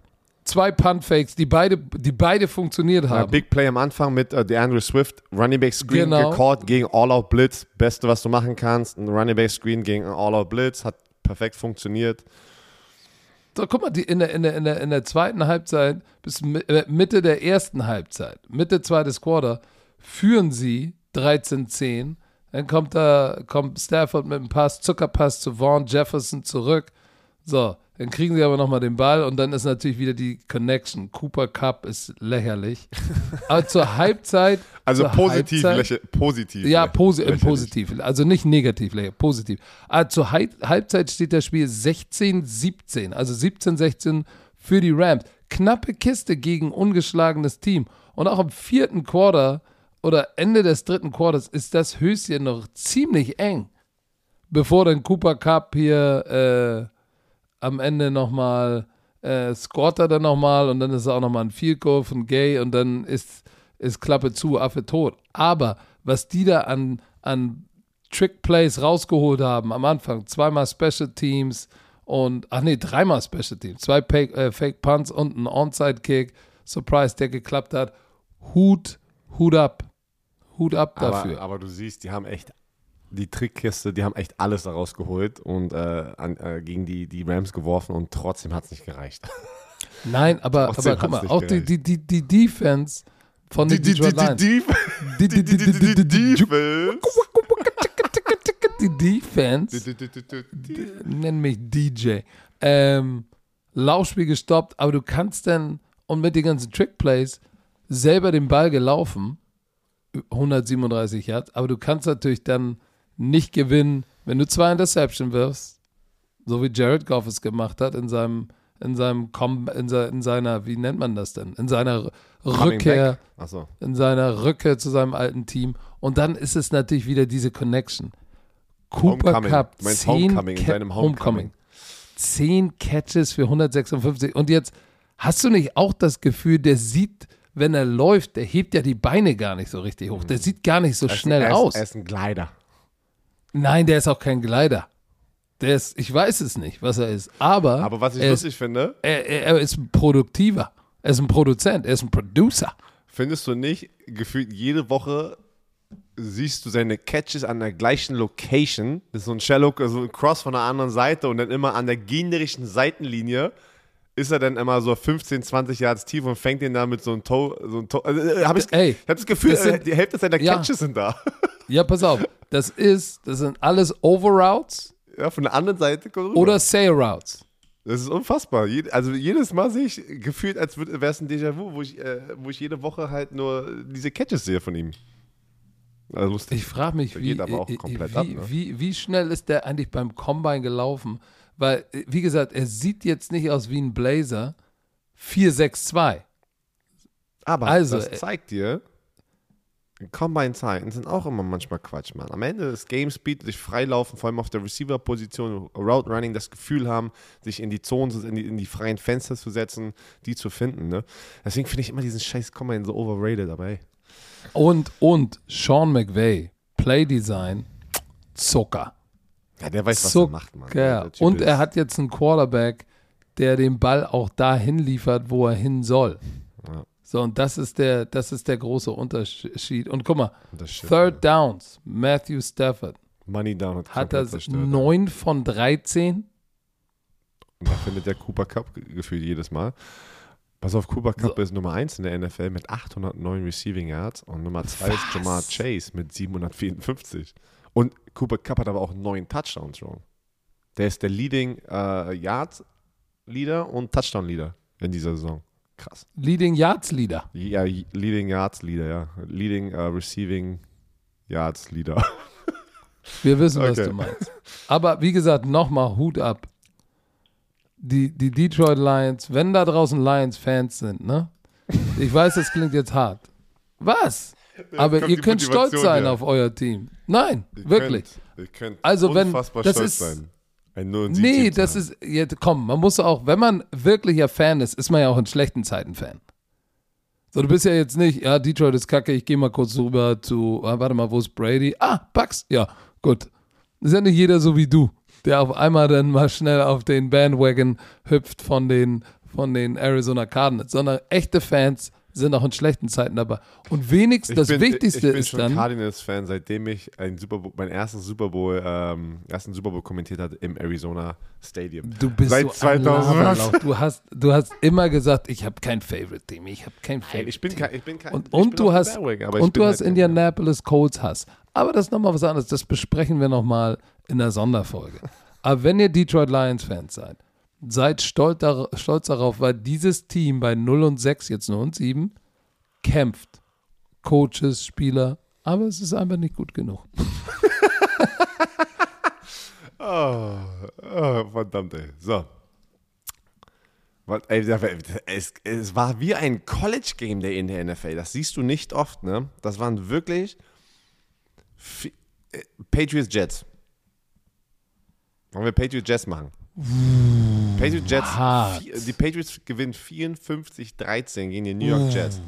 zwei Punt-Fakes, die beide, die beide funktioniert Ja, haben. Big Play am Anfang mit äh, DeAndre Swift, Running Back Screen Genau. gecallt gegen All-Out Blitz. Beste, was du machen kannst. Ein Running Back Screen gegen ein All-Out Blitz. Hat perfekt funktioniert. So, guck mal, die, in, der, in, der, in, der, in der zweiten Halbzeit, bis äh, Mitte der ersten Halbzeit, Mitte zweites Quarter, führen sie 13-10. Dann kommt da, kommt Stafford mit einem Pass, Zuckerpass zu Vaughn Jefferson zurück. So, dann kriegen sie aber nochmal den Ball und dann ist natürlich wieder die Connection. Cooper Cup ist lächerlich. aber zur Halbzeit. Also zur positiv, Halbzeit- läche, positiv. ja, posi äh, lächerlich. positiv. Also nicht negativ, lächer- positiv. Aber zur Hal- Halbzeit steht das Spiel 16-17, also 17-16 für die Rams. Knappe Kiste gegen ungeschlagenes Team. Und auch im vierten Quarter oder Ende des dritten Quarters ist das Höschen noch ziemlich eng. Bevor dann Cooper Cup hier äh, am Ende nochmal äh, scoret er dann nochmal und dann ist auch nochmal ein Field Goal von Gay und dann ist, ist Klappe zu, Affe tot. Aber was die da an, an Trick Plays rausgeholt haben am Anfang, zweimal Special Teams und, ach nee, dreimal Special Teams, zwei Fake, äh, Fake Punts und ein Onside Kick, Surprise, der geklappt hat. Hut, Hut ab. Hut ab dafür. Aber, aber du siehst, die haben echt die Trickkiste, die haben echt alles da rausgeholt und äh, an, äh, gegen die, die Rams geworfen und trotzdem hat es nicht gereicht. Nein, aber, Trotzdem aber guck mal, auch die, gereicht. die, die, die Defense von den Detroit Lions. die, Die- die- die- die- die- die- die- Defense. Die Defense, nenn mich DJ, ähm, Laufspiel gestoppt, aber du kannst dann, und mit den ganzen Trickplays, selber den Ball gelaufen, 137 Yards, aber du kannst natürlich dann nicht gewinnen, wenn du zwei Interception wirfst, so wie Jared Goff es gemacht hat in seinem, in seinem, Com in, se in seiner, wie nennt man das denn, in seiner Rückkehr Achso. in seiner Rückkehr zu seinem alten Team. Und dann ist es natürlich wieder diese Connection. Cooper Homecoming. Cup, Du meinst 10 Homecoming, in seinem Homecoming. 10 Catches für 156. Und jetzt hast du nicht auch das Gefühl, der sieht, wenn er läuft, der hebt ja die Beine gar nicht so richtig hoch. Der sieht gar nicht so schnell er ist, aus. Er ist ein Glider. Nein, der ist auch kein Glider. Der ist, ich weiß es nicht, was er ist. Aber, Aber was ich er, ist, lustig finde, er, er ist ein Produktiver. Er ist ein Produzent. Er ist ein Producer. findest du nicht, gefühlt jede Woche siehst du seine Catches an der gleichen Location. Das ist so ein Shallow, so ein Cross von der anderen Seite und dann immer an der gegnerischen Seitenlinie ist er dann immer so 15, 20 Yards tief und fängt ihn da mit so einem Toe. So ein Toe also, äh, hab ich, Ey, ich habe das Gefühl, das sind- äh, die Hälfte seiner Ja. Catches sind da. Ja, pass auf. Das ist, das sind alles Overroutes Ja, von der anderen Seite kommt rüber. oder Sail Routes. Das ist unfassbar. Also jedes Mal sehe ich gefühlt, als wäre es ein Déjà-vu, wo ich, äh, wo ich jede Woche halt nur diese Catches sehe von ihm. Also lustig. Ich frage mich, wie, geht aber auch äh, komplett wie, ab, ne? wie, wie schnell ist der eigentlich beim Combine gelaufen? Weil, äh, wie gesagt, er sieht jetzt nicht aus wie ein Blazer. 462. Aber Also, das äh, zeigt dir, Combine-Zeiten sind auch immer manchmal Quatsch, Mann. Am Ende des Game Speed, sich freilaufen, vor allem auf der Receiver-Position, Route Running, das Gefühl haben, sich in die Zonen, in die, in die freien Fenster zu setzen, die zu finden. Ne? Deswegen finde ich immer diesen scheiß Combine so overrated, aber ey. Und, und Sean McVay, Playdesign, Zucker. Ja, der weiß, was Zucker. er macht, Mann. Typ Und er hat jetzt einen Quarterback, der den Ball auch dahin liefert, wo er hin soll. Ja. So, und das ist der, das ist der große Unterschied. Und guck mal, Third Downs, Matthew Stafford. Money Down hat, Hat er zerstört. 9 von 13? Und da findet der Cooper Cup ge- gefühlt jedes Mal. Pass auf, Cooper Cup ist Nummer 1 in der NFL mit 809 Receiving Yards und Nummer 2 ist Jamar Chase mit 754. Und Cooper Cup hat aber auch neun Touchdowns schon. Der ist der Leading äh, Yards Leader und Touchdown Leader in dieser Saison. Krass. Leading Yards Leader. Ja, Leading Yards Leader, ja. Leading äh, Receiving Yards Leader. Wir wissen, was Okay. du meinst. Aber wie gesagt, nochmal Hut ab. Die, die Detroit Lions, wenn da draußen Lions-Fans sind, ne? Ich weiß, das klingt jetzt hart. Was? Aber ihr könnt stolz Motivation sein her. auf euer Team. Nein, Ihr wirklich. Könnt, ihr könnt Also wenn- das stolz ist- sein. Ein 0 Nee, das ist, jetzt, komm, man muss auch, wenn man wirklicher Fan ist, ist man ja auch in schlechten Zeiten Fan. So, du bist ja jetzt nicht, ja, Detroit ist kacke, ich gehe mal kurz rüber zu, ah, warte mal, wo ist Brady? Ah, Bucks, ja, gut. Ist ja nicht jeder so wie du, der auf einmal dann mal schnell auf den Bandwagon hüpft von den, von den Arizona Cardinals, sondern echte Fans sind auch in schlechten Zeiten dabei. Und wenigstens das bin, Wichtigste ich bin ist schon dann. Cardinals-Fan, seitdem ich ein Super Bowl, mein erstes Super Bowl, ähm, ersten Super Bowl kommentiert hatte im Arizona Stadium. Du bist Seit so ein 2000. Laberlauch. Du hast, du hast immer gesagt, ich habe kein Favorite Team, ich habe kein Favorite ich bin kein, ich bin kein, Und, und bin du hast, ich und du hast halt- Indianapolis Colts Hass. Aber das ist nochmal was anderes. Das besprechen wir nochmal in der Sonderfolge. Aber wenn ihr Detroit Lions Fans seid, seid stolz, dar stolz darauf, weil dieses Team bei 0 und 6, jetzt 0 und 7, kämpft. Coaches, Spieler, aber es ist einfach nicht gut genug. Oh, oh, verdammt, ey. So. Es, es war wie ein College-Game Day in der NFL. Das siehst du nicht oft, ne? Das waren wirklich äh, Patriots Jets. Wollen wir Patriots Jets machen? Patriots Jets, hart. die Patriots gewinnen 54-13 gegen die New York Jets.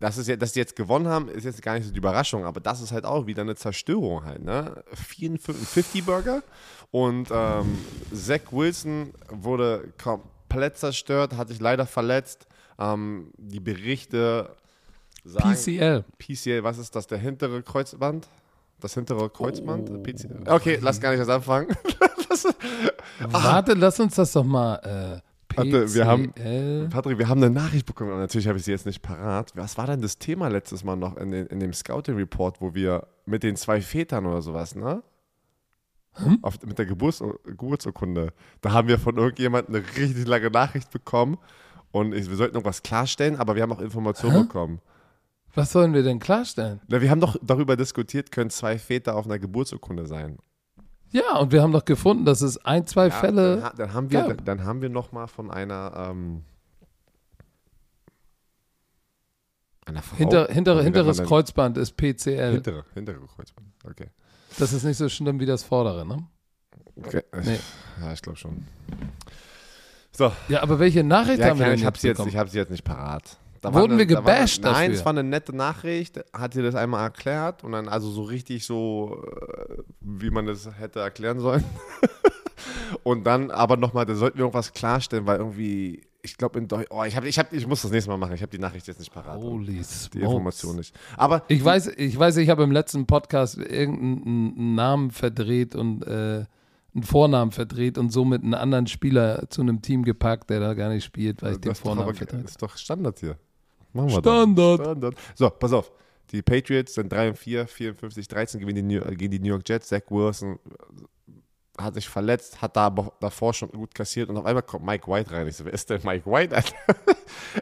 Das ist ja, dass die jetzt gewonnen haben, ist jetzt gar nicht so die Überraschung, aber das ist halt auch wieder eine Zerstörung halt, ne? 54 Burger und ähm, Zach Wilson wurde komplett zerstört, hat sich leider verletzt. Ähm, die Berichte sagen, PCL. PCL, was ist das, der hintere Kreuzband? Das hintere Kreuzband? Oh. Okay, lass gar nicht erst anfangen. Warte, lass uns das doch mal. Äh, Warte, wir haben-. Patrick, wir haben eine Nachricht bekommen und natürlich habe ich sie jetzt nicht parat. Was war denn das Thema letztes Mal noch in, den, in dem Scouting Report, wo wir mit den zwei Vätern oder sowas, ne? Auf, mit der Geburts Geburtsurkunde. Da haben wir von irgendjemandem eine richtig lange Nachricht bekommen und ich, wir sollten irgendwas klarstellen, aber wir haben auch Informationen Hä? bekommen. Was sollen wir denn klarstellen? Na, wir haben doch darüber diskutiert, können zwei Väter auf einer Geburtsurkunde sein. Ja, und wir haben doch gefunden, dass es ein, zwei Ja, Fälle. Dann, dann haben wir, gab. dann, dann haben wir noch mal von einer, ähm, einer Frau. Hinter, hintere, nennt hinteres? Kreuzband ist PCL. Hintere, hintere Kreuzband. Okay. Das ist nicht so schlimm wie das vordere, ne? okay. Nee. Ja, ich glaube schon. So, Ja, aber welche Nachricht ja, haben wir denn ich habe jetzt jetzt- ich hab sie jetzt nicht parat. Da Wurden war wir da war gebasht Nein, dafür? es war eine nette Nachricht. Hat sie das einmal erklärt und dann also so richtig so, äh, wie man das hätte erklären sollen. und dann aber nochmal, da sollten wir irgendwas klarstellen, weil irgendwie, ich glaube in Deutsch, oh, ich, hab, ich, hab, ich muss das nächste Mal machen. Ich habe die Nachricht jetzt nicht parat. Holy die. Information nicht. Aber Ich weiß, ich weiß, ich habe im letzten Podcast irgendeinen Namen verdreht und äh, einen Vornamen verdreht und somit einen anderen Spieler zu einem Team gepackt, der da gar nicht spielt, weil ich den das Vornamen verdreht ist doch Standard hier. Machen wir Standard. Standard. So, pass auf. Die Patriots sind 3 und 4, 54, 13 gewinnen die New, gegen die New York Jets. Zach Wilson hat sich verletzt, hat da aber davor schon gut kassiert und auf einmal kommt Mike White rein. Ich so, wer ist denn Mike White? Alter?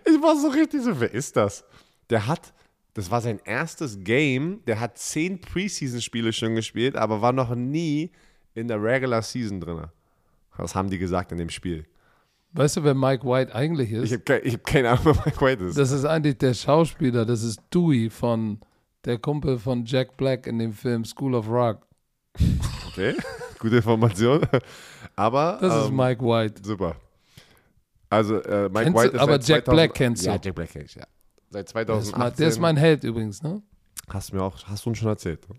Ich war so richtig so, wer ist das? Der hat, das war sein erstes Game, der hat 10 Preseason-Spiele schon gespielt, aber war noch nie in der Regular Season drin. Das haben die gesagt in dem Spiel. Weißt du, wer Mike White eigentlich ist? Ich habe ke hab keine Ahnung, wer Mike White ist. das ist eigentlich der Schauspieler, das ist Dewey von der Kumpel von Jack Black in dem Film School of Rock. Okay, gute Information. Aber Das ist ähm, Mike White. super. Also äh, Mike Kennst du- White ist aber seit Jack 2000 Black kennst du. Ja, Jack Black kenn ich, ja. Seit Der ist, 2018. mein, der ist mein Held übrigens, ne? hast du mir auch, hast du uns schon erzählt. ne?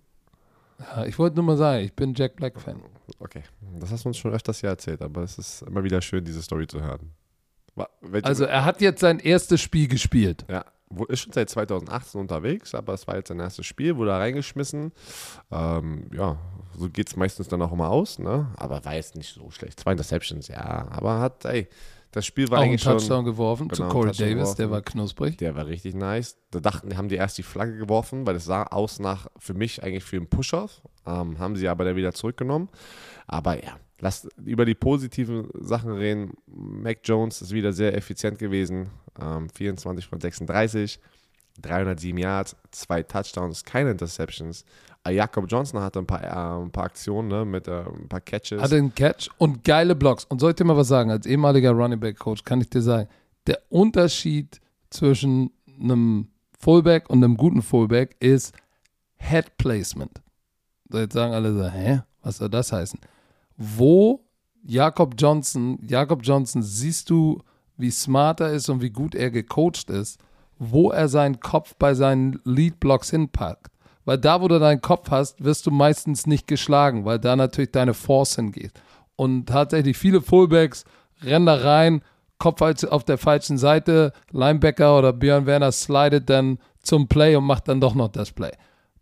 Ja, ich wollte nur mal sagen, ich bin Jack Black-Fan. Okay, das hast du uns schon öfters hier erzählt, aber es ist immer wieder schön, diese Story zu hören. Welche, Also er hat jetzt sein erstes Spiel gespielt. ja, ist schon seit 2018 unterwegs, aber es war jetzt sein erstes Spiel, wurde da reingeschmissen. Ähm, ja, so geht es meistens dann auch immer aus, ne? Aber war jetzt nicht so schlecht. Zwei Interceptions, ja, aber hat, ey, das Spiel war Auch einen eigentlich schon. Touchdown geworfen zu Genau, Corey Touchdown Davis, der geworfen. war knusprig. Der war richtig nice. Da dachten, haben die erst die Flagge geworfen, weil es sah aus nach, für mich eigentlich für einen Push-Off. Ähm, haben sie aber dann wieder zurückgenommen. Aber ja, lasst über die positiven Sachen reden. Mac Jones ist wieder sehr effizient gewesen. Ähm, 24 von 36, 307 Yards, zwei Touchdowns, keine Interceptions. Äh, Jakob Johnson hatte ein paar, äh, ein paar Aktionen ne, mit äh, ein paar Catches. Hatte einen Catch und geile Blocks. Und soll ich dir mal was sagen? Als ehemaliger Running Back Coach kann ich dir sagen, der Unterschied zwischen einem Fullback und einem guten Fullback ist Head Placement. So, jetzt sagen alle so, hä? Was soll das heißen? Wo Jakob Johnson, Jakob Johnson, siehst du, wie smart er ist und wie gut er gecoacht ist, wo er seinen Kopf bei seinen Lead-Blocks hinpackt. Weil da, wo du deinen Kopf hast, wirst du meistens nicht geschlagen, weil da natürlich deine Force hingeht. Und tatsächlich viele Fullbacks rennen da rein, Kopf als- auf der falschen Seite, Linebacker oder Björn Werner slidet dann zum Play und macht dann doch noch das Play.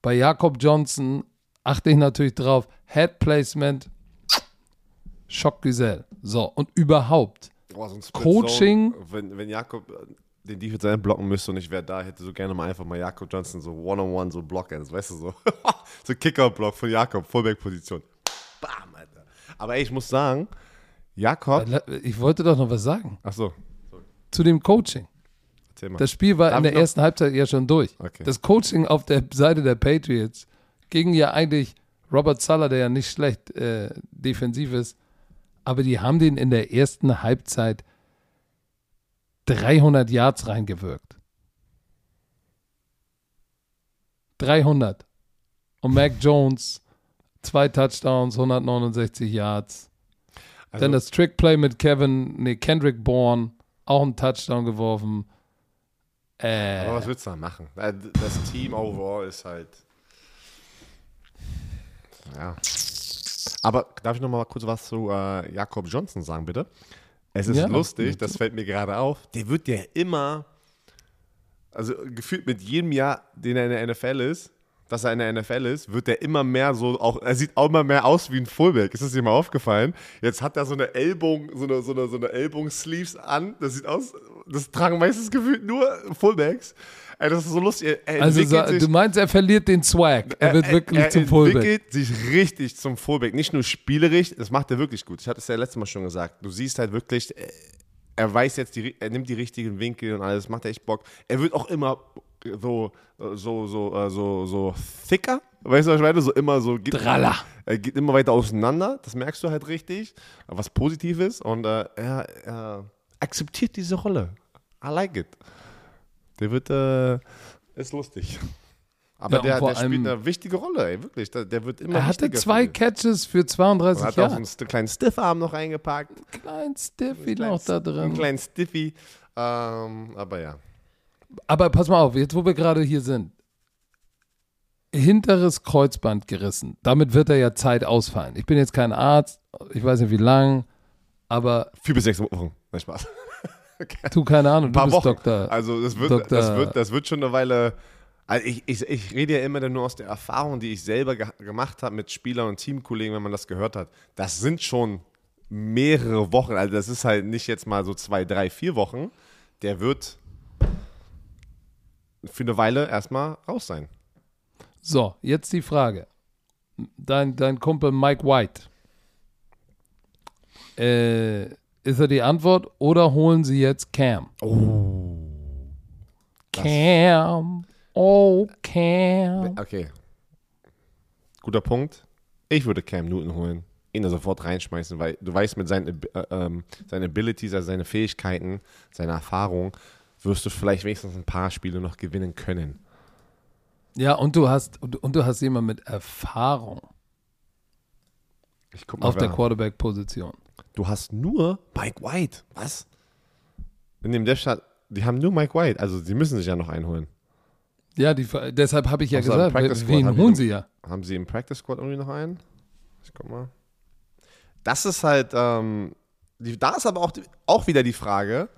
Bei Jakob Johnson achte ich natürlich drauf, Head Placement, Schockgesell. So, und überhaupt, Boah, so Coaching. Wenn, wenn Jakob den Defense End blocken müsste und ich wäre da, hätte so gerne mal einfach mal Jakob Johnson so One-on-One so Block-Ends, weißt du so. so Kicker-Block von Jakob, Fullback-Position. Bam, Alter. Aber ey, ich muss sagen, Jakob. ich wollte doch noch was sagen Achso, zu dem Coaching. erzähl mal. Das Spiel war Darf in der noch- ersten Halbzeit ja schon durch. Okay. Das Coaching auf der Seite der Patriots ging ja eigentlich Robert Sala, der ja nicht schlecht äh, defensiv ist, aber die haben den in der ersten Halbzeit 300 Yards reingewirkt. 300. Und Mac Jones, zwei Touchdowns, 169 Yards. Also- Dann das Trickplay mit Kevin, nee, Kendrick Bourne, auch einen Touchdown geworfen. Äh, Aber was willst du da machen? Das Team overall ist halt. Ja. Aber darf ich noch mal kurz was zu äh, Jakob Johnson sagen, bitte? Es ist Ja, lustig, das fällt mir gerade auf. Der wird ja immer, also gefühlt mit jedem Jahr, den er in der NFL ist, dass er in der NFL ist, wird er immer mehr so, auch, er sieht auch immer mehr aus wie ein Fullback. Ist das dir mal aufgefallen? Jetzt hat er so eine Ellbogen, so eine, so eine, so eine Ellbogen-Sleeves an. Das sieht aus, das tragen meistens gefühlt nur Fullbacks. Ey, das ist so lustig. Er, er also sich- du meinst, er verliert den Swag. Er wird wirklich er zum Fullback. entwickelt sich richtig zum Fullback. Nicht nur spielerisch, das macht er wirklich gut. Ich hatte es ja letztes Mal schon gesagt. Du siehst halt wirklich, äh, er weiß jetzt, die, er nimmt die richtigen Winkel und alles, macht echt Bock. Er wird auch immer so, so, so, äh, so, so thicker. Weißt du, was ich meine? So immer so. Geht, Dralla. Er geht immer weiter auseinander. Das merkst du halt richtig. Was Positives. Und äh, er, er akzeptiert diese Rolle. I like it. Der wird, äh, ist lustig. Aber Ja, der, der spielt eine wichtige Rolle, ey, wirklich. Der, der wird immer Er hatte zwei für. Catches für Er 32 hat auch so Jahre. einen kleinen Stiffarm noch reingepackt. Klein Stiffy Kleinen- noch da Einen drin. kleinen Stiffy. Ähm, aber ja. Aber pass mal auf, jetzt wo wir gerade hier sind. Hinteres Kreuzband gerissen. Damit wird er ja Zeit ausfallen. Ich bin jetzt kein Arzt, ich weiß nicht wie lang, aber Vier bis sechs Wochen. Nein, Spaß. Du keine Ahnung, Ein du bist Wochen. Doktor. Also das wird, Dr. das wird, das wird schon eine Weile. Also ich, ich, ich rede ja immer nur aus der Erfahrung, die ich selber ge gemacht habe mit Spielern und Teamkollegen, wenn man das gehört hat. Das sind schon mehrere Wochen. Also das ist halt nicht jetzt mal so zwei, drei, vier Wochen. Der wird für eine Weile erstmal raus sein. So, jetzt die Frage. Dein, dein Kumpel Mike White. Äh, ist er die Antwort oder holen sie jetzt Cam? Oh. Cam. Oh, Cam. Okay. Guter Punkt. Ich würde Cam Newton holen. Ihn da sofort reinschmeißen, weil du weißt, mit seinen, äh, ähm, seinen Abilities, also seine Fähigkeiten, seiner Erfahrung, wirst du vielleicht wenigstens ein paar Spiele noch gewinnen können. Ja, und du hast und, du hast jemanden mit Erfahrung mal, auf der Quarterback-Position. Du hast nur Mike White. Was? In dem Death die haben nur Mike White. Also, sie müssen sich ja noch einholen. Ja, die, deshalb habe ich ja im gesagt, wen holen sie ja? Haben sie im Practice Squad irgendwie noch einen? Ich guck mal. Das ist halt, ähm, die, da ist aber auch, die, auch wieder die Frage,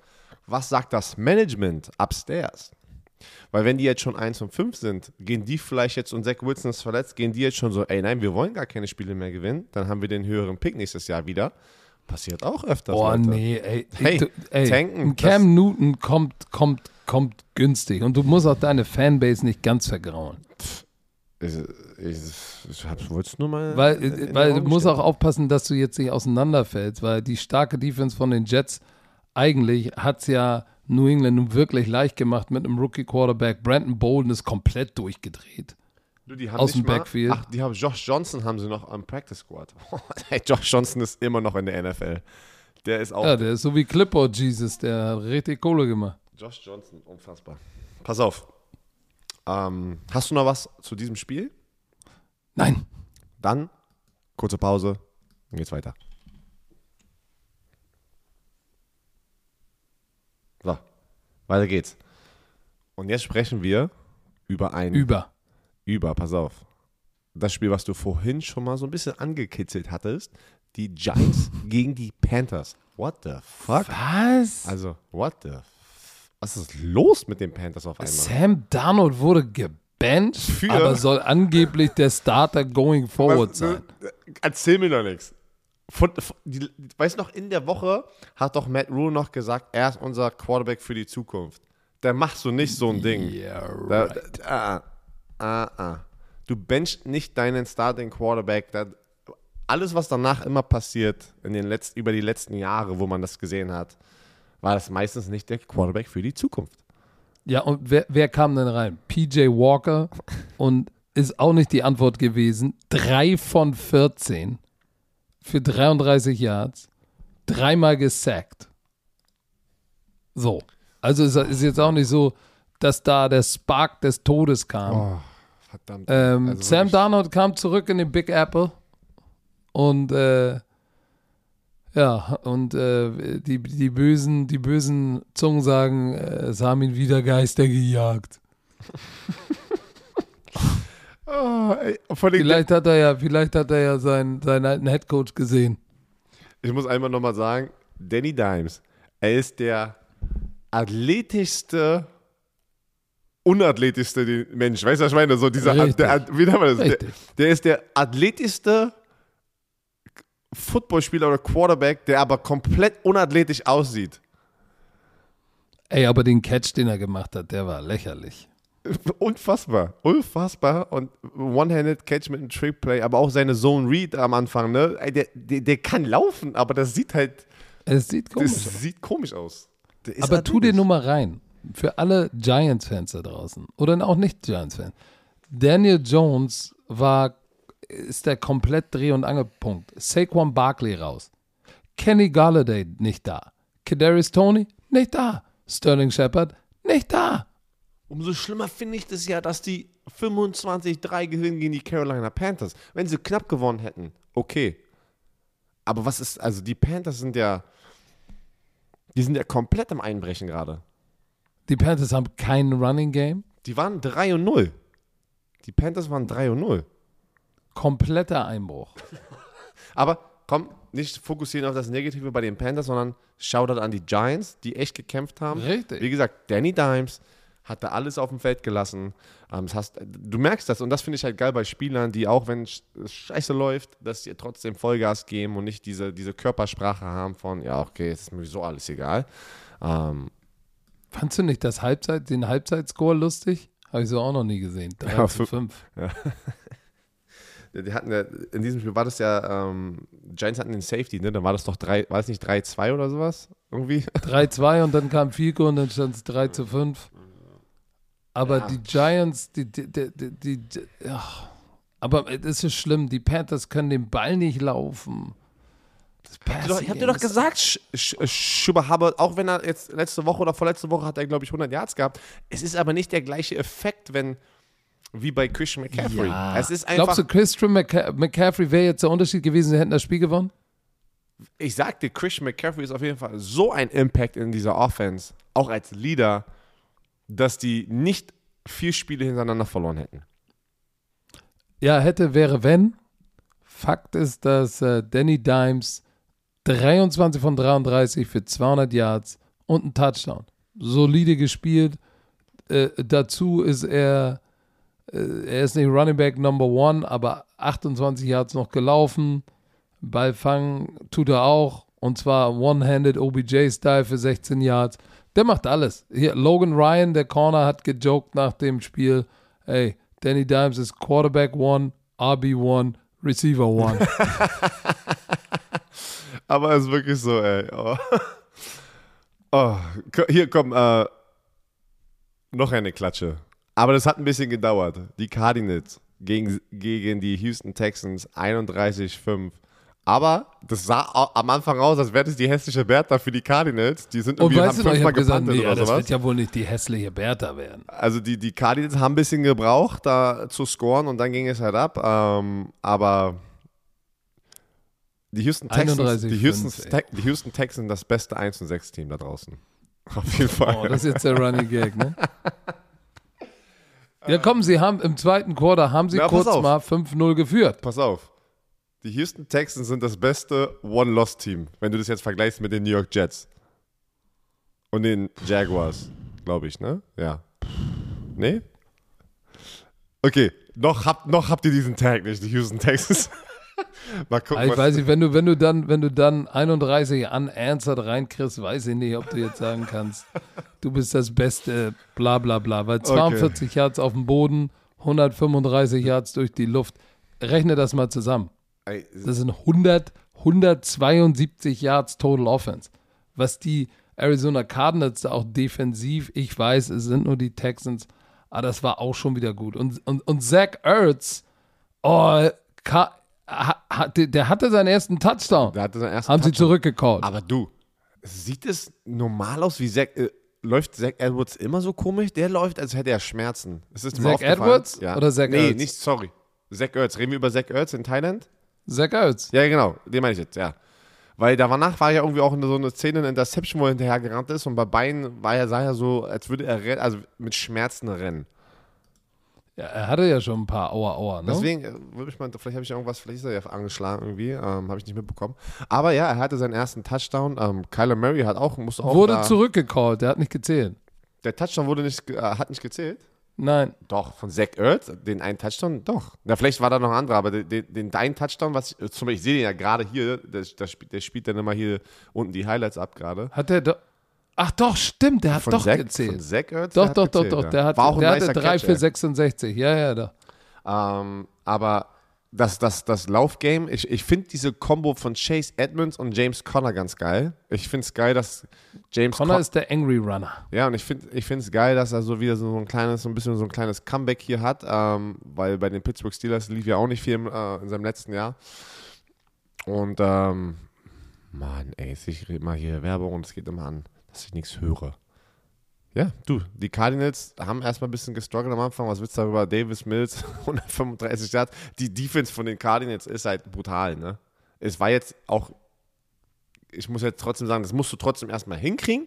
was sagt das Management upstairs? Weil wenn die jetzt schon 1 und 5 sind, gehen die vielleicht jetzt, und Zach Wilson ist verletzt, gehen die jetzt schon so, ey nein, wir wollen gar keine Spiele mehr gewinnen, dann haben wir den höheren Pick nächstes Jahr wieder. Passiert auch öfters. Oh Leute. nee, ey. Hey, du, ey tanken, Cam Newton kommt, kommt, kommt günstig und du musst auch deine Fanbase nicht ganz vergrauen. Ich, ich, ich hab's, wollt's nur mal. Weil, weil du musst auch aufpassen, dass du jetzt nicht auseinanderfällst, weil die starke Defense von den Jets eigentlich hat es ja New England nun wirklich leicht gemacht mit einem Rookie-Quarterback. Brandon Bolden ist komplett durchgedreht. Du, die haben aus nicht dem mal- Backfield. Ach, die haben Josh Johnson haben sie noch am Practice Squad. hey, Josh Johnson ist immer noch in der NFL. Der ist auch Ja, der ist so wie Clipboard Jesus, der hat richtig Kohle gemacht. Josh Johnson, unfassbar. Pass auf. Ähm, hast du noch was zu diesem Spiel? Nein. Dann kurze Pause, dann geht's weiter. So, weiter geht's. Und jetzt sprechen wir über ein Über. Über, pass auf. Das Spiel, was du vorhin schon mal so ein bisschen angekitzelt hattest, die Giants gegen die Panthers. what the fuck? Was? Also, what the Was ist los mit den Panthers auf einmal? Sam Darnold wurde gebencht, Für- aber soll angeblich der Starter going forward Was- sein. äh, Erzähl mir doch nichts. Von, von, die, weißt du noch, in der Woche hat doch Matt Rule noch gesagt, er ist unser Quarterback für die Zukunft. Da machst du nicht so ein Ding. Yeah, Da, right. da, ah, ah, ah. Du benchst nicht deinen Starting Quarterback. Da, alles, was danach immer passiert, in den letzten, über die letzten Jahre, wo man das gesehen hat, war das meistens nicht der Quarterback für die Zukunft. Ja, und wer, wer kam denn rein? PJ Walker und ist auch nicht die Antwort gewesen. Drei von 14 für 33 Yards, dreimal gesackt. So. Also ist, ist jetzt auch nicht so, dass da der Spark des Todes kam. Oh, verdammt. Ähm, Also Sam Darnold kam zurück in den Big Apple und äh, ja, und äh, die, die, bösen, die bösen Zungen sagen, äh, es haben ihn wieder Geister gejagt. Oh, ey, Vielleicht hat er ja, vielleicht hat er ja seinen, seinen alten Headcoach gesehen. Ich muss einmal nochmal sagen, Danny Dimes, er ist der athletischste, unathletischste Mensch. Weißt du, was ich meine? So dieser, Richtig. der, wie nennt man das? Der, der ist der athletischste Footballspieler oder Quarterback, der aber komplett unathletisch aussieht. Ey, aber den Catch, den er gemacht hat, der war lächerlich. Unfassbar, unfassbar und One-Handed Catch mit einem Trick Play, aber auch seine Zone Read am Anfang, ne? Ey, Der, der, der kann laufen, aber das sieht halt, Es sieht komisch das aus. sieht komisch aus. Aber tu dir nur mal rein. Für alle Giants-Fans da draußen oder auch nicht Giants-Fans. Daniel Jones war, ist der komplett Dreh- und Angelpunkt. Saquon Barkley raus. Kenny Galladay nicht da. Kadarius Tony nicht da. Sterling Shepard nicht da. Umso schlimmer finde ich das ja, dass die 25-3 gewinnen gegen die Carolina Panthers. Wenn sie knapp gewonnen hätten, okay. Aber was ist, also die Panthers sind ja, die sind ja komplett im Einbrechen gerade. Die Panthers haben kein Running Game. Die waren 3 und 0. Die Panthers waren 3 und 0. Kompletter Einbruch. Aber komm, nicht fokussieren auf das Negative bei den Panthers, sondern Shoutout an die Giants, die echt gekämpft haben. Richtig. Wie gesagt, Danny Dimes hat da alles auf dem Feld gelassen. Ähm, heißt, du merkst das und das finde ich halt geil bei Spielern, die auch wenn es scheiße läuft, dass sie trotzdem Vollgas geben und nicht diese, diese Körpersprache haben von, ja, okay, es ist mir so alles egal. Ähm, Fandst du nicht das Halbzeit, den Halbzeitscore lustig? Habe ich so auch noch nie gesehen. 3 Ja, zu fün- 5. die hatten ja, in diesem Spiel war das ja, ähm, Giants hatten den Safety, ne? Dann war das doch drei, war es nicht 3-2 oder sowas? Irgendwie? 3-2 und dann kam Fico und dann stand es 3 zu 5. Aber Ja. die Giants, die, die, die, die, die, die ach, aber es ist schlimm, die Panthers können den Ball nicht laufen. Ich hab dir doch, ich hab dir doch gesagt, Sch- Sch- Schuber Hubbard, auch wenn er jetzt letzte Woche oder vorletzte Woche hat er, glaube ich, 100 Yards gehabt. Es ist aber nicht der gleiche Effekt, wenn, wie bei Christian McCaffrey. Ja. Es ist einfach, Glaubst du, Christian McCa McCaffrey wäre jetzt der Unterschied gewesen, sie hätten das Spiel gewonnen? ich sag dir, Christian McCaffrey ist auf jeden Fall so ein Impact in dieser Offense, auch als Leader, dass die nicht vier Spiele hintereinander verloren hätten. Ja, hätte, wäre, wenn. Fakt ist, dass äh, Danny Dimes 23 von 33 für 200 Yards und einen Touchdown. Solide gespielt. Äh, dazu ist er, äh, er ist nicht Running Back Number One, aber 28 Yards noch gelaufen. Ball fangen tut er auch. Und zwar One-Handed OBJ-Style für 16 Yards. Der macht alles. Hier, Logan Ryan, der Corner, hat gejoked nach dem Spiel. Ey, Danny Dimes ist Quarterback One, RB One, Receiver One. Aber es ist wirklich so, ey. Oh. Oh, hier komm, äh, noch eine Klatsche. Aber das hat ein bisschen gedauert. Die Cardinals gegen, gegen die Houston Texans 31-5. Aber das sah am Anfang aus, als wäre das die hässliche Bertha für die Cardinals. Die sind Und irgendwie weißt haben du ich fünfmal gesagt, nee, oder das sowas. wird ja wohl nicht die hässliche Bertha werden. Also die, die Cardinals haben ein bisschen gebraucht, da zu scoren und dann ging es halt ab. Ähm, aber die Houston Texans, 31, die, Houston, die Houston Texans das beste 1 und 6 Team da draußen. Auf jeden Fall. Oh, das ist jetzt der Running Gag, ne? Ja, komm, sie haben im zweiten Quarter haben sie pass kurz auf. mal 5-0 geführt. Pass auf. Die Houston Texans sind das beste One-Loss-Team, wenn du das jetzt vergleichst mit den New York Jets. Und den Jaguars, glaube ich, ne? Ja. Nee? Okay, noch habt, noch habt ihr diesen Tag nicht, die Houston Texans. Mal gucken, ich weiß nicht, wenn du, wenn du dann, wenn du dann 31 unanswered reinkriegst, weiß ich nicht, ob du jetzt sagen kannst, du bist das Beste, bla bla bla. Weil 42 okay. Yards auf dem Boden, 135 Yards durch die Luft. Rechne das mal zusammen. Das sind 100, 172 Yards Total Offense. Was die Arizona Cardinals da auch defensiv, ich weiß, es sind nur die Texans, aber das war auch schon wieder gut. Und, und, und Zach Ertz, oh, der hatte seinen ersten Touchdown. Der hatte seinen ersten Haben Touchdown. sie zurückgecallt. Aber du, sieht es normal aus, wie Zach, äh, läuft Zach Edwards immer so komisch? Der läuft, als hätte er Schmerzen. Ist es Zach Edwards ja. oder Zach Nee, Ertz? nicht, sorry. Zach Ertz. Reden wir über Zach Ertz in Thailand? Zach Ertz. Ja, genau. Den meine ich jetzt, ja. Weil danach war ja irgendwie auch so eine Szene in Interception, wo er hinterher gerannt ist und bei Beinen war er, sah er so, als würde er also mit Schmerzen rennen. Ja, er hatte ja schon ein paar Aua Aua, ne? Deswegen äh, würde ich mal, vielleicht habe ich irgendwas, vielleicht ist er ja angeschlagen irgendwie, ähm, habe ich nicht mitbekommen. Aber ja, er hatte seinen ersten Touchdown. Ähm, Kyler Murray hat auch, musste auch. Wurde zurückgecallt, der hat nicht gezählt. Der Touchdown wurde nicht, äh, hat nicht gezählt? Nein. Doch, von Zach Ertz, den einen Touchdown, doch. Na, vielleicht war da noch ein anderer, aber den, den, den deinen Touchdown, was ich, zum Beispiel, ich sehe den ja gerade hier, der, der, der, spielt dann immer hier unten die Highlights ab gerade. Hat der doch. Ach doch, stimmt, der hat von doch Zach, gezählt. Von Zach Ertz, doch, doch, gezählt, doch, doch, der, hat, War auch der hatte 3 für 66, ja, ja, da. Ähm, aber das, das, das Laufgame, ich, ich finde diese Combo von Chase Edmonds und James Conner ganz geil. Ich finde es geil, dass James Conner Con ist der Angry Runner. Ja, und ich finde ich es geil, dass er so wieder so ein kleines, so ein bisschen so ein kleines Comeback hier hat, ähm, weil bei den Pittsburgh Steelers lief ja auch nicht viel äh, in seinem letzten Jahr. Und ähm, Mann, ey, ich rede mal hier Werbung und es geht immer an, dass ich nichts höre. Ja, du, die Cardinals haben erstmal ein bisschen gestruggelt am Anfang. Was willst du darüber? Davis Mills, 135 Yards. Die Defense von den Cardinals ist halt brutal, ne? Es war jetzt auch, ich muss jetzt trotzdem sagen, das musst du trotzdem erstmal hinkriegen.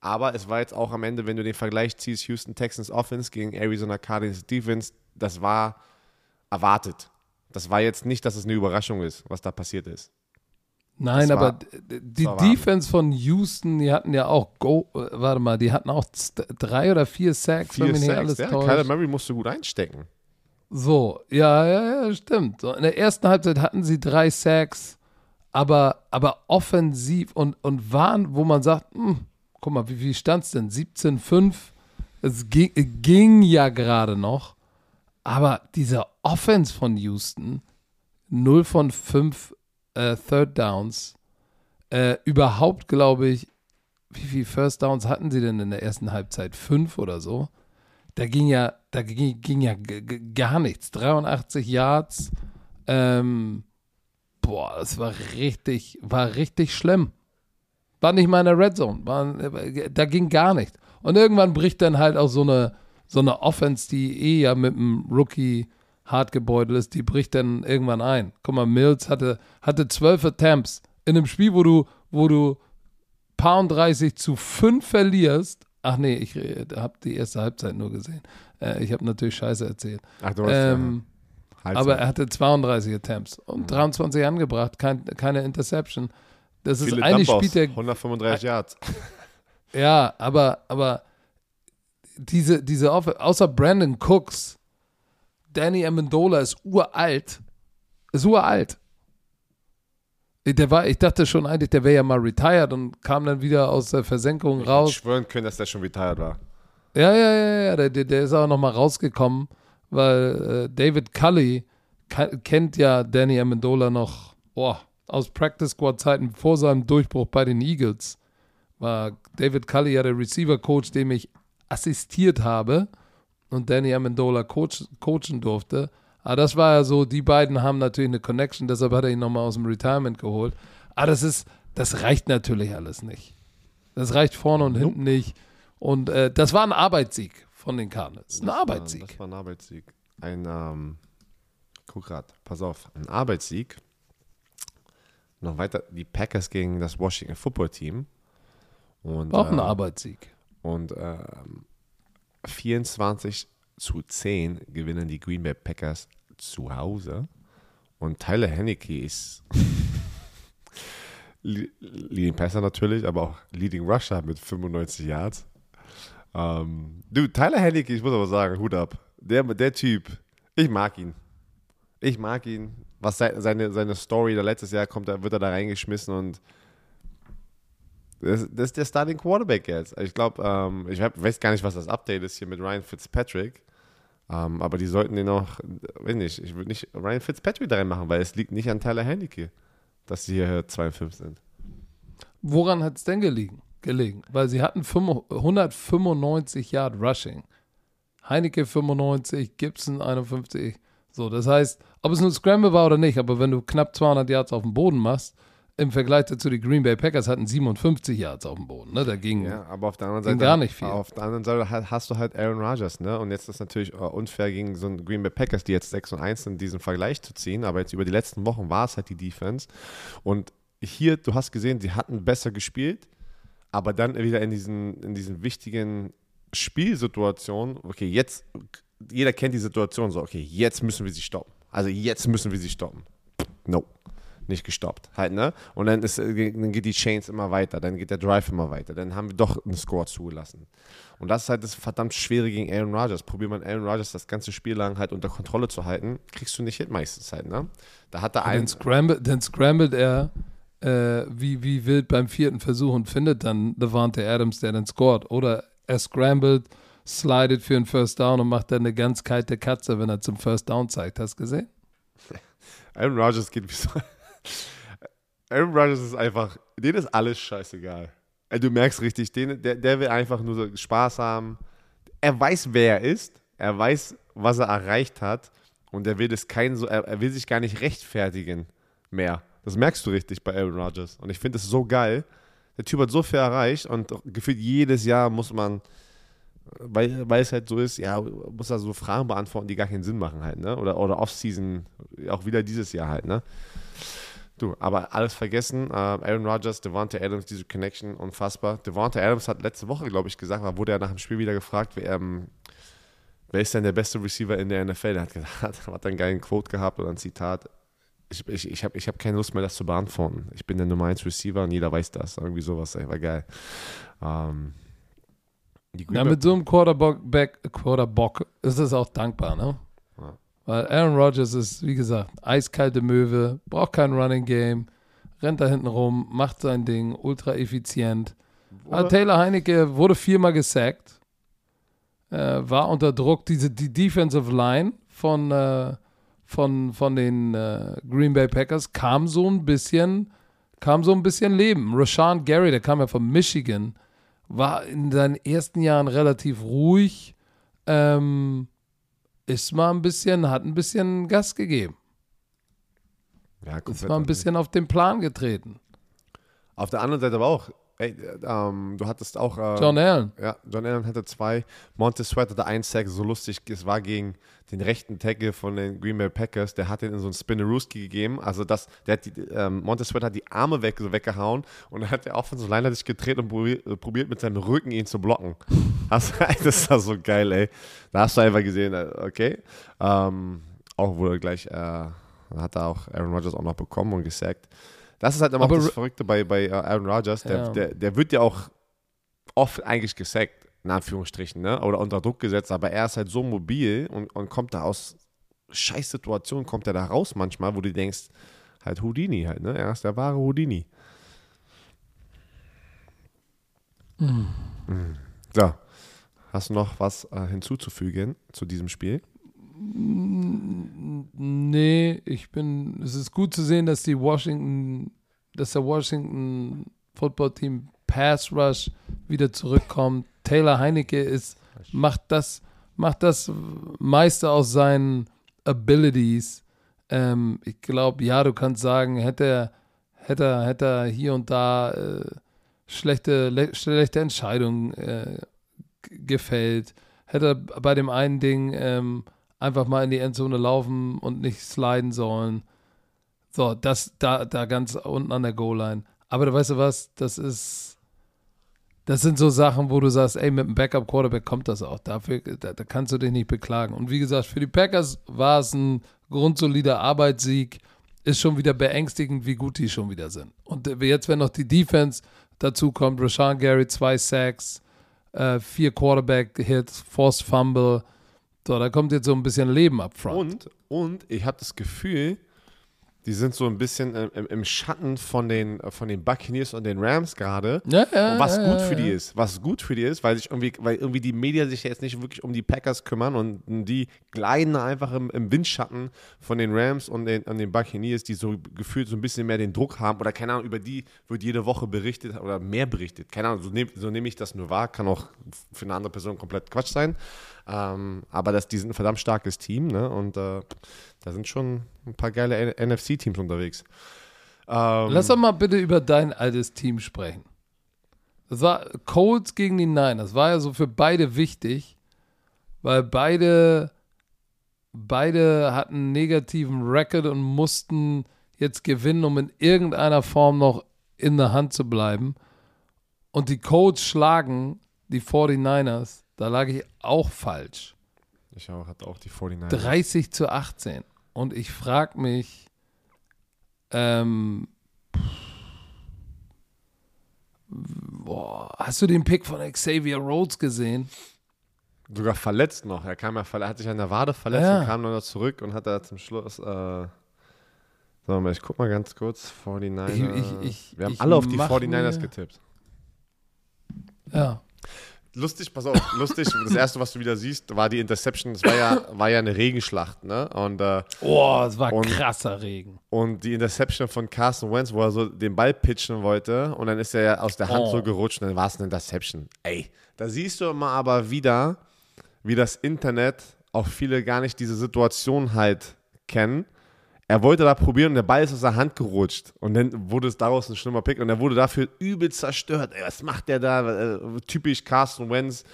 Aber es war jetzt auch am Ende, wenn du den Vergleich ziehst, Houston Texans Offense gegen Arizona Cardinals Defense, das war erwartet. Das war jetzt nicht, dass es eine Überraschung ist, was da passiert ist. Nein, war, aber die Defense von Houston, die hatten ja auch, Go, äh, warte mal, die hatten auch drei oder vier Sacks, vier wenn mich nicht alles ja, täuscht. Kyler Murray musste gut einstecken. So, ja, ja, ja, stimmt. So, in der ersten Halbzeit hatten sie drei Sacks, aber, aber offensiv und, und waren, wo man sagt, mh, hm, guck mal, wie, wie stand es denn? 17-5. Es ging, ging ja gerade noch, aber diese Offense von Houston, 0 von 5 äh, Third Downs. Äh, überhaupt, glaube ich, wie viele First Downs hatten sie denn in der ersten Halbzeit? Fünf oder so? Da ging ja, da ging, ging ja gar nichts. 83 Yards. Ähm, boah, das war richtig, war richtig schlimm. War nicht mal in der Red Zone. War, da ging gar nichts. Und irgendwann bricht dann halt auch so eine, so eine Offense, die eh ja mit einem Rookie hart gebeutelt ist, die bricht dann irgendwann ein. Guck mal, Mills hatte, hatte 12 Attempts in einem Spiel, wo du, wo du paar und 30 zu 5 verlierst. Ach nee, ich habe die erste Halbzeit nur gesehen. Äh, ich habe natürlich Scheiße erzählt. Ach, du hast ähm, ja. Aber er hatte 32 Attempts und mhm. 23 angebracht, kein, keine Interception. Das Viele ist eigentlich spielt der 135 Yards. Ja, aber aber diese diese außer Brandon Cooks Danny Amendola ist uralt. Ist uralt. Der war, ich dachte schon eigentlich, der wäre ja mal retired und kam dann wieder aus der Versenkung ich raus. Ich schwören können, dass der schon retired war. Ja, ja, ja, ja. Der, der ist auch nochmal rausgekommen, weil äh, David Cully kennt ja Danny Amendola noch oh, aus Practice Squad Zeiten vor seinem Durchbruch bei den Eagles. War David Cully ja der Receiver Coach, dem ich assistiert habe und Danny Amendola coach, coachen durfte. Aber das war ja so, die beiden haben natürlich eine Connection, deshalb hat er ihn nochmal aus dem Retirement geholt. Aber das ist, das reicht natürlich alles nicht. Das reicht vorne und hinten nicht. Und äh, das war ein Arbeitssieg von den Cardinals. Ein das Arbeitssieg. War, das war ein Arbeitssieg. Ein, ähm, guck grad, pass auf, ein Arbeitssieg. Noch weiter, die Packers gegen das Washington Football Team. Und, Auch ein äh, Arbeitssieg. Und ähm, 24 zu 10 gewinnen die Green Bay Packers zu Hause. Und Tyler Henneke ist Leading Passer natürlich, aber auch Leading Rusher mit 95 Yards. Ähm, du, Tyler Henneke, ich muss aber sagen, Hut ab. Der, der Typ, ich mag ihn. Ich mag ihn. Was seine, seine Story, da letztes Jahr kommt, wird er da reingeschmissen und das, das ist der Starting Quarterback jetzt. Ich glaube, ähm, ich weiß gar nicht, was das Update ist hier mit Ryan Fitzpatrick. Ähm, aber die sollten den auch, weiß nicht, ich würde nicht Ryan Fitzpatrick da reinmachen, weil es liegt nicht an Tyler Henneke, dass sie hier 2 und 5 sind. Woran hat es denn gelegen? gelegen? Weil sie hatten 195 Yard Rushing. Heineke 95, Gibson 51. So, das heißt, ob es nur Scramble war oder nicht, aber wenn du knapp 200 Yards auf dem Boden machst, im Vergleich dazu, die Green Bay Packers hatten 57 Yards auf dem Boden. Ne? Da ging, ja, aber auf der anderen Seite gar nicht viel. Auf der anderen Seite hast du halt Aaron Rodgers, ne? Und jetzt ist es natürlich äh, unfair gegen so ein Green Bay Packers, die jetzt 6 und 1 sind, diesen Vergleich zu ziehen. Aber jetzt über die letzten Wochen war es halt die Defense. Und hier, du hast gesehen, sie hatten besser gespielt, aber dann wieder in diesen, in diesen wichtigen Spielsituationen, okay, jetzt, jeder kennt die Situation so, okay, jetzt müssen wir sie stoppen. Also jetzt müssen wir sie stoppen. No nicht gestoppt. Halt, ne? Und dann, ist, dann geht die Chains immer weiter, dann geht der Drive immer weiter. Dann haben wir doch einen Score zugelassen. Und das ist halt das verdammt Schwere gegen Aaron Rodgers. Probiert man Aaron Rodgers das ganze Spiel lang halt unter Kontrolle zu halten, kriegst du nicht hin meistens halt, ne? Da hat er einen. Dann scrambled, dann scrambled er äh, wie, wie wild beim vierten Versuch und findet dann Devante Adams, der dann scored. Oder er scrambled, slidet für einen First Down und macht dann eine ganz kalte Katze, wenn er zum First Down zeigt. Hast du gesehen? Aaron Rodgers geht wie so Aaron Rodgers ist einfach, denen ist alles scheißegal. Du merkst richtig, den, der, der will einfach nur so Spaß haben. Er weiß, wer er ist. Er weiß, was er erreicht hat. Und er will das kein so, er, er will sich gar nicht rechtfertigen mehr. Das merkst du richtig bei Aaron Rodgers. Und ich finde es so geil. Der Typ hat so viel erreicht und gefühlt jedes Jahr muss man, weil, weil es halt so ist, ja, muss er so Fragen beantworten, die gar keinen Sinn machen halt, ne? Oder, oder Off-Season, auch wieder dieses Jahr halt, ne? Du, aber alles vergessen. Uh, Aaron Rodgers, Devonta Adams, diese Connection, unfassbar. Devonta Adams hat letzte Woche, glaube ich, gesagt, wurde er nach dem Spiel wieder gefragt, wer, ähm, wer ist denn der beste Receiver in der NFL? Er hat, gesagt, hat einen geilen Quote gehabt oder ein Zitat. Ich, ich, ich habe ich hab keine Lust mehr, das zu beantworten. Ich bin der Nummer 1 Receiver und jeder weiß das. Irgendwie sowas, ey, war geil. Ähm, ja, mit so einem Quarterback, Quarterback ist es auch dankbar, ne? Weil Aaron Rodgers ist, wie gesagt, eiskalte Möwe, braucht kein Running Game, rennt da hinten rum, macht sein Ding, ultra effizient. Also Taylor Heinecke wurde viermal gesackt, äh, war unter Druck. Diese, die Defensive Line von, äh, von, von den äh, Green Bay Packers kam so ein bisschen, kam so ein bisschen Leben. Rashawn Gary, der kam ja von Michigan, war in seinen ersten Jahren relativ ruhig. Ähm, ist mal ein bisschen, hat ein bisschen Gas gegeben. Ja, ist mal ein bisschen auf den Plan getreten. Auf der anderen Seite aber auch, ey, ähm, du hattest auch. Äh, John Allen. Ja, John Allen hatte zwei. Montez Sweat hatte einen Sack, so lustig. Es war gegen den rechten Tackle von den Green Bay Packers. Der hat den in so einen Spinnerooski gegeben. Also, das, der hat die, ähm, Montez Sweat hat die Arme weg, so weggehauen und dann hat der Offensive Liner sich gedreht und probiert, probiert mit seinem Rücken ihn zu blocken. Das war so geil, ey. Da hast du einfach gesehen, äh, okay. Ähm, auch wurde gleich, äh, hat da auch Aaron Rodgers auch noch bekommen und gesackt. Das ist halt immer das Verrückte bei, bei äh, Aaron Rodgers. Der, ja. der, der wird ja auch oft eigentlich gesackt, in Anführungsstrichen, ne? oder unter Druck gesetzt, aber er ist halt so mobil und, und kommt da aus Scheißsituationen, kommt er da raus manchmal, wo du denkst, halt Houdini halt, ne? Er ist der wahre Houdini. Mhm. So, hast du noch was äh, hinzuzufügen zu diesem Spiel? Nee, ich bin. Es ist gut zu sehen, dass die Washington, dass der Washington Football Team Pass Rush wieder zurückkommt. Taylor Heinecke ist, macht das, macht das meiste aus seinen Abilities. Ähm, ich glaube, ja, du kannst sagen, hätte er, hätte er, hätte er hier und da äh, schlechte, schlechte Entscheidungen äh, gefällt, hätte er bei dem einen Ding ähm, einfach mal in die Endzone laufen und nicht sliden sollen. So, das da, da ganz unten an der Goal-Line. Aber weißt du was, das ist, Das sind so Sachen, wo du sagst, ey, mit einem Backup-Quarterback kommt das auch. Dafür, da, da, kannst du dich nicht beklagen. Und wie gesagt, für die Packers war es ein grundsolider Arbeitssieg. Ist schon wieder beängstigend, wie gut die schon wieder sind. Und jetzt, wenn noch die Defense dazu kommt, Rashawn Gary, zwei Sacks, äh, vier Quarterback-Hits, Forced Fumble. So, da kommt jetzt so ein bisschen Leben ab. Und, und ich habe das Gefühl, die sind so ein bisschen im, im, Schatten von den, von den Buccaneers und den Rams gerade. Ja, ja, was ja, gut für die ist. Was gut für die ist, weil sich irgendwie, weil irgendwie die Medien sich jetzt nicht wirklich um die Packers kümmern und die gleiten einfach im, im Windschatten von den Rams und den, und den Buccaneers, die so gefühlt so ein bisschen mehr den Druck haben. Oder keine Ahnung, über die wird jede Woche berichtet oder mehr berichtet. Keine Ahnung, so nehme so nehm ich das nur wahr. Kann auch für eine andere Person komplett Quatsch sein. Ähm, aber das, die sind ein verdammt starkes Team, ne? Und äh, da sind schon ein paar geile NFC-Teams unterwegs. Ähm, Lass doch mal bitte über dein altes Team sprechen. Das war Colts gegen die Niners. Das war ja so für beide wichtig, weil beide, beide hatten einen negativen Record und mussten jetzt gewinnen, um in irgendeiner Form noch in der Hand zu bleiben. Und die Colts schlagen die 49ers da lag ich auch falsch. Ich auch, hatte auch die 49 30 zu 18. Und ich frage mich, ähm, boah, hast du den Pick von Xavier Rhodes gesehen? Sogar verletzt noch. Er kam ja, hat sich an der Wade verletzt ja. und kam dann noch zurück und hat da zum Schluss. Äh, so, ich guck mal ganz kurz. 49ers. Ich, ich, ich, Wir haben alle auf die 49ers getippt. Ja. Lustig, pass auf, lustig. Das erste, was du wieder siehst, war die Interception. Das war ja, war ja eine Regenschlacht, ne? Und, äh, oh, es war und, krasser Regen. Und die Interception von Carson Wentz, wo er so den Ball pitchen wollte und dann ist er ja aus der Hand oh. so gerutscht und dann war es eine Interception. Ey, da siehst du immer aber wieder, wie das Internet auch viele gar nicht diese Situation halt kennen er wollte da probieren und der Ball ist aus der Hand gerutscht. Und dann wurde es daraus ein schlimmer Pick und er wurde dafür übel zerstört. Ey, was macht der da? Äh, typisch Carsten Wentz.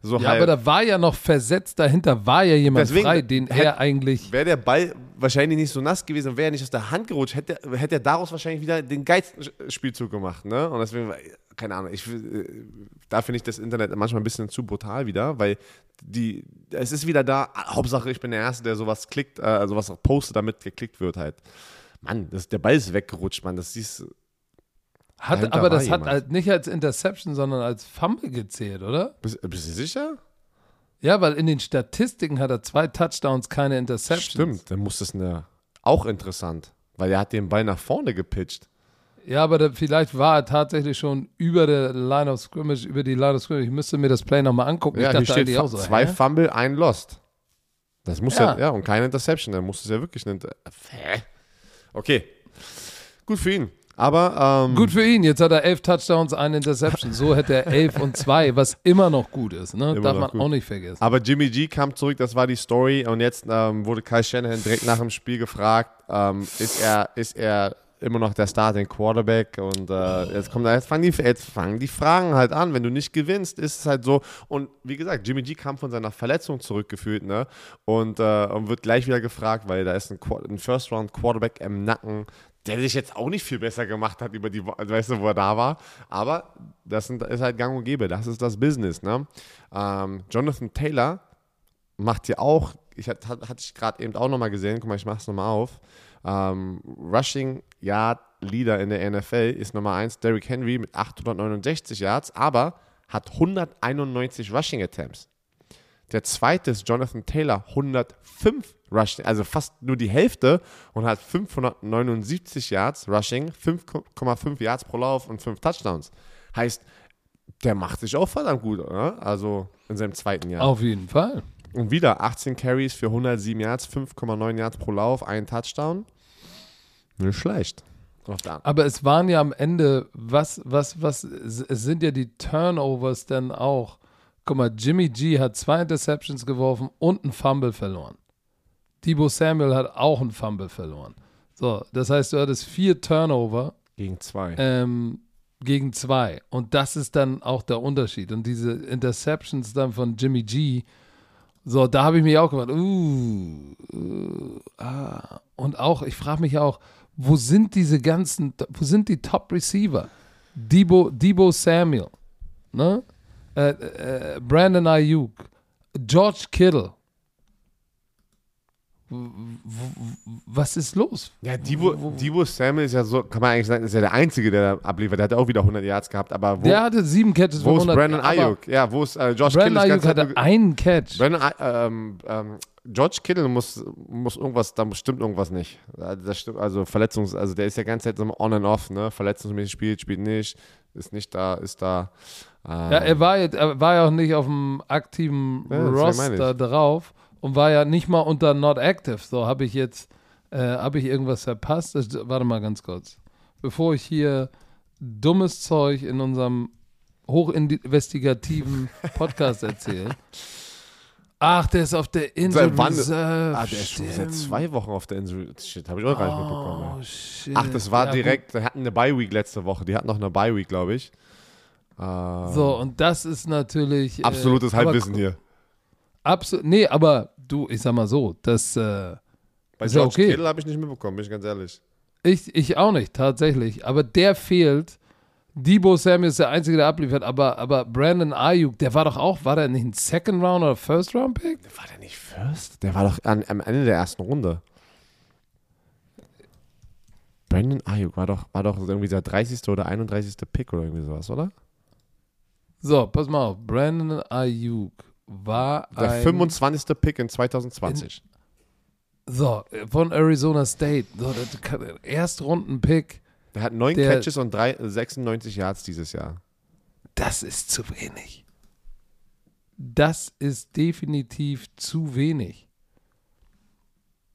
So ja, halt. aber da war ja noch versetzt dahinter, war ja jemand Deswegen, frei, den hätte, er eigentlich. Wäre der Ball wahrscheinlich nicht so nass gewesen und wäre nicht aus der Hand gerutscht, hätte, hätte er daraus wahrscheinlich wieder den Geizspielzug gemacht. Ne? Und deswegen, keine Ahnung, ich, äh, da finde ich das Internet manchmal ein bisschen zu brutal wieder, weil die, es ist wieder da, Hauptsache ich bin der Erste, der sowas klickt, äh, sowas postet, damit geklickt wird halt. Mann, das, der Ball ist weggerutscht, Mann, das siehst hat, aber das hat halt nicht als Interception, sondern als Fumble gezählt, oder? Bist, bist, du sicher? Ja, weil in den Statistiken hat er zwei Touchdowns, keine Interceptions. Stimmt, dann muss das eine, auch interessant, weil er hat den Ball nach vorne gepitcht. Ja, aber da, vielleicht war er tatsächlich schon über der Line of Scrimmage, über die Line of Scrimmage. Ich müsste mir das Play nochmal angucken. Ja, ich dachte hier steht auch so, zwei hä? Fumble, ein Lost. Das muss ja, ja, ja und keine Interception. Dann muss es ja wirklich eine. Hä? Okay. Gut für ihn. Aber ähm, gut für ihn. Jetzt hat er elf Touchdowns, eine Interception. So hätte er elf und zwei, was immer noch gut ist. Ne? Darf man gut. auch nicht vergessen. Aber Jimmy G kam zurück, das war die Story. Und jetzt ähm, wurde Kai Shanahan direkt nach dem Spiel gefragt, ähm, ist er, ist er immer noch der Starting Quarterback und äh, jetzt kommt jetzt fangen, die, jetzt fangen die Fragen halt an. Wenn du nicht gewinnst, ist es halt so. Und wie gesagt, Jimmy G kam von seiner Verletzung zurückgefühlt, ne? Und, äh, und wird gleich wieder gefragt, weil da ist ein, ein First Round Quarterback im Nacken der sich jetzt auch nicht viel besser gemacht hat über die, weißt du, wo er da war. Aber das ist halt gang und gäbe. Das ist das Business. Ne? Ähm, Jonathan Taylor macht ja auch, ich hatte, hatte ich gerade eben auch nochmal gesehen, guck mal, ich mach's nochmal auf. Ähm, Rushing Yard Leader in der NFL ist Nummer 1 Derrick Henry mit 869 Yards, aber hat 191 Rushing Attempts. Der zweite ist Jonathan Taylor, 105 Rushing, also fast nur die Hälfte und hat 579 Yards Rushing, 5,5 Yards pro Lauf und 5 Touchdowns. Heißt, der macht sich auch verdammt gut, oder? Also in seinem zweiten Jahr. Auf jeden Fall. Und wieder 18 Carries für 107 Yards, 5,9 Yards pro Lauf, ein Touchdown. Nicht schlecht. Aber es waren ja am Ende, was, was, was, es sind ja die Turnovers dann auch Guck mal, Jimmy G hat zwei Interceptions geworfen und einen Fumble verloren. Debo Samuel hat auch einen Fumble verloren. So, das heißt, du hattest vier Turnover. Gegen zwei. Ähm, gegen zwei. Und das ist dann auch der Unterschied. Und diese Interceptions dann von Jimmy G, so, da habe ich mich auch gefragt, uh, uh, ah. Und auch, ich frage mich auch, wo sind diese ganzen, wo sind die Top Receiver? Debo, Debo Samuel, ne? Äh, äh, Brandon Ayuk, George Kittle. Was ist los? Ja, Divo, Divo Samuel ist ja so, kann man eigentlich sagen, ist ja der Einzige, der da abliefert. Der hat auch wieder 100 Yards gehabt, aber wo, Der hatte sieben Catches wo ist 100, Brandon Ayuk? Ja, wo ist äh, Josh Brandon Kittle? Ayuk hatte einen Catch. Brandon, ähm, ähm, George Kittle muss, muss irgendwas, da stimmt irgendwas nicht. Das stimmt, also Verletzungs, also der ist ja ganz Zeit so on and off, ne? Verletzungsmäßig spielt, spielt nicht, ist nicht da, ist da. Ja, er war, jetzt, er war ja auch nicht auf dem aktiven Ja, Roster drauf und war ja nicht mal unter Not Active. So, habe ich jetzt, äh, habe ich irgendwas verpasst? Das, warte mal ganz kurz. Bevor ich hier dummes Zeug in unserem hochinvestigativen Podcast erzähle. Ach, der ist auf der Insel Seit wann- Reserve. Ah, der ist schon seit zwei Wochen auf der Insel. Shit, habe ich auch gar nicht mitbekommen. Oh, ey. shit. Ach, das war Ja, direkt, die hatten eine Bye-Week letzte Woche. Die hatten noch eine Bye-Week, glaube ich. Ähm. So, und das ist natürlich. Absolutes äh, Halbwissen hier. Absolut. Nee, aber du, ich sag mal so, das. Äh, Bei George okay. Kittle habe ich nicht mitbekommen, bin ich ganz ehrlich. Ich, ich auch nicht, tatsächlich. Aber der fehlt. Debo Samuel ist der Einzige, der abliefert. Aber, aber Brandon Ayuk, der war doch auch, war der nicht ein Second Round oder First Round Pick? War der nicht First? Der war doch an, am Ende der ersten Runde. Brandon Ayuk war doch, war doch irgendwie der 30. oder 31. Pick oder irgendwie sowas, oder? So, pass mal auf. Brandon Ayuk war Der ein, 25. Pick in 2020. So, von Arizona State. So, Erstrunden-Pick. Der hat neun Der- Catches und drei, 96 Yards dieses Jahr. Das ist zu wenig. Das ist definitiv zu wenig.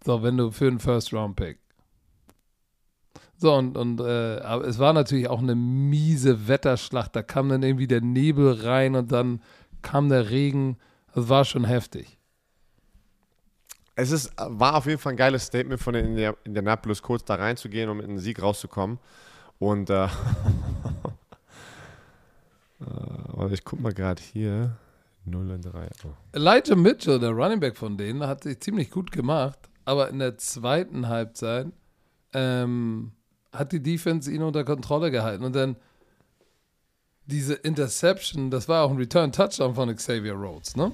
So, wenn du für einen First-Round-Pick. So, und, und äh, aber es war natürlich auch eine miese Wetterschlacht. Da kam dann irgendwie der Nebel rein und dann kam der Regen. Das war schon heftig. Es ist, war auf jeden Fall ein geiles Statement von den Indi- Indianapolis kurz da reinzugehen und mit einem Sieg rauszukommen. Und äh, äh, ich guck mal gerade hier. 0 und 3. Oh. Elijah Mitchell, der Running Back von denen, hat sich ziemlich gut gemacht, aber in der zweiten Halbzeit ähm, hat die Defense ihn unter Kontrolle gehalten und dann diese Interception, das war auch ein Return-Touchdown von Xavier Rhodes, ne?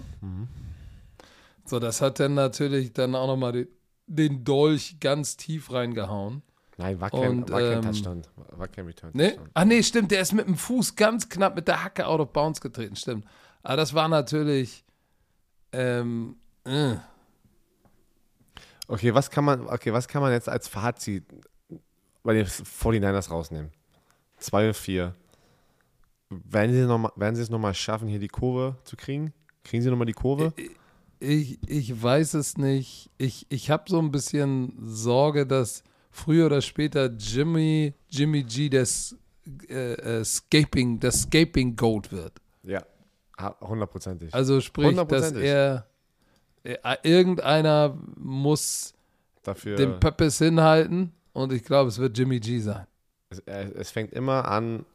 So, das hat dann natürlich dann auch nochmal den, den Dolch ganz tief reingehauen. Nein, war kein, Und, war kein ähm, Touchdown. War kein Return. Ne? Touchdown. Ah, nee, stimmt, der ist mit dem Fuß ganz knapp mit der Hacke out of bounds getreten, stimmt. Aber das war natürlich, ähm, äh. Okay, was kann man, okay, was kann man jetzt als Fazit bei den 49ers rausnehmen? 2 und 4. Werden sie, noch mal, werden sie es nochmal schaffen, hier die Kurve zu kriegen? Kriegen sie nochmal die Kurve? Ich, ich weiß es nicht. Ich, ich habe so ein bisschen Sorge, dass früher oder später Jimmy, Jimmy G das äh, äh, Scaping, das Scaping Goat wird. Ja, hundertprozentig. Also sprich, dass er, er irgendeiner muss Dafür, den Peppes hinhalten und ich glaube, es wird Jimmy G sein. es, äh, es fängt immer an,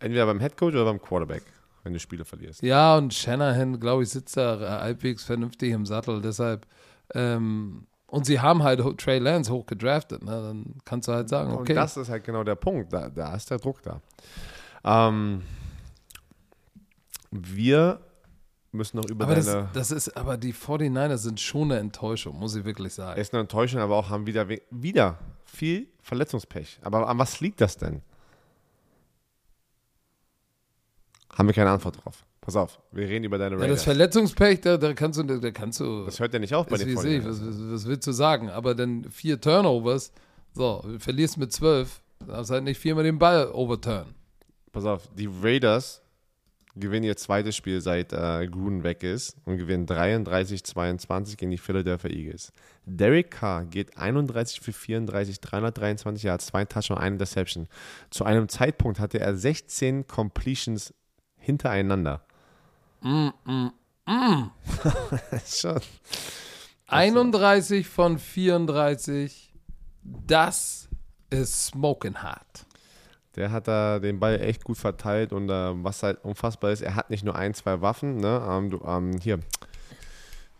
entweder beim Headcoach oder beim Quarterback, wenn du Spiele verlierst. Ja, und Shanahan, glaube ich, sitzt da äh, halbwegs vernünftig im Sattel. Deshalb, ähm, und sie haben halt Trey Lance hoch gedraftet. Ne? Dann kannst du halt sagen, okay. Und das ist halt genau der Punkt. Da, da ist der Druck da. Ähm, wir müssen noch über aber das, deine. das ist, aber die 49ers sind schon eine Enttäuschung, muss ich wirklich sagen. ist eine Enttäuschung, aber auch haben wieder, wieder viel Verletzungspech. Aber an was liegt das denn? Haben wir keine Antwort drauf. Pass auf, wir reden über deine Ja, das Raiders. Verletzungspech, da, da kannst du, da kannst du, das hört ja nicht auf bei den was, 49ers. was, was willst du sagen? Aber dann vier Turnovers, so, du verlierst mit zwölf, darfst halt nicht viermal den Ball overturn. Pass auf, die Raiders gewinnen ihr zweites Spiel seit äh, Gruden weg ist und gewinnen 33-22 gegen die Philadelphia Eagles. Derek Carr geht 31 für 34, 323 Yards, zwei Touchdowns, eine Interception. Zu einem Zeitpunkt hatte er 16 Completions hintereinander. Mm, mm, Schon. 31 von 34, das ist smoking hot. Der hat da den Ball echt gut verteilt und äh, was halt unfassbar ist, er hat nicht nur ein, zwei Waffen. Ne? Ähm, du, ähm, hier,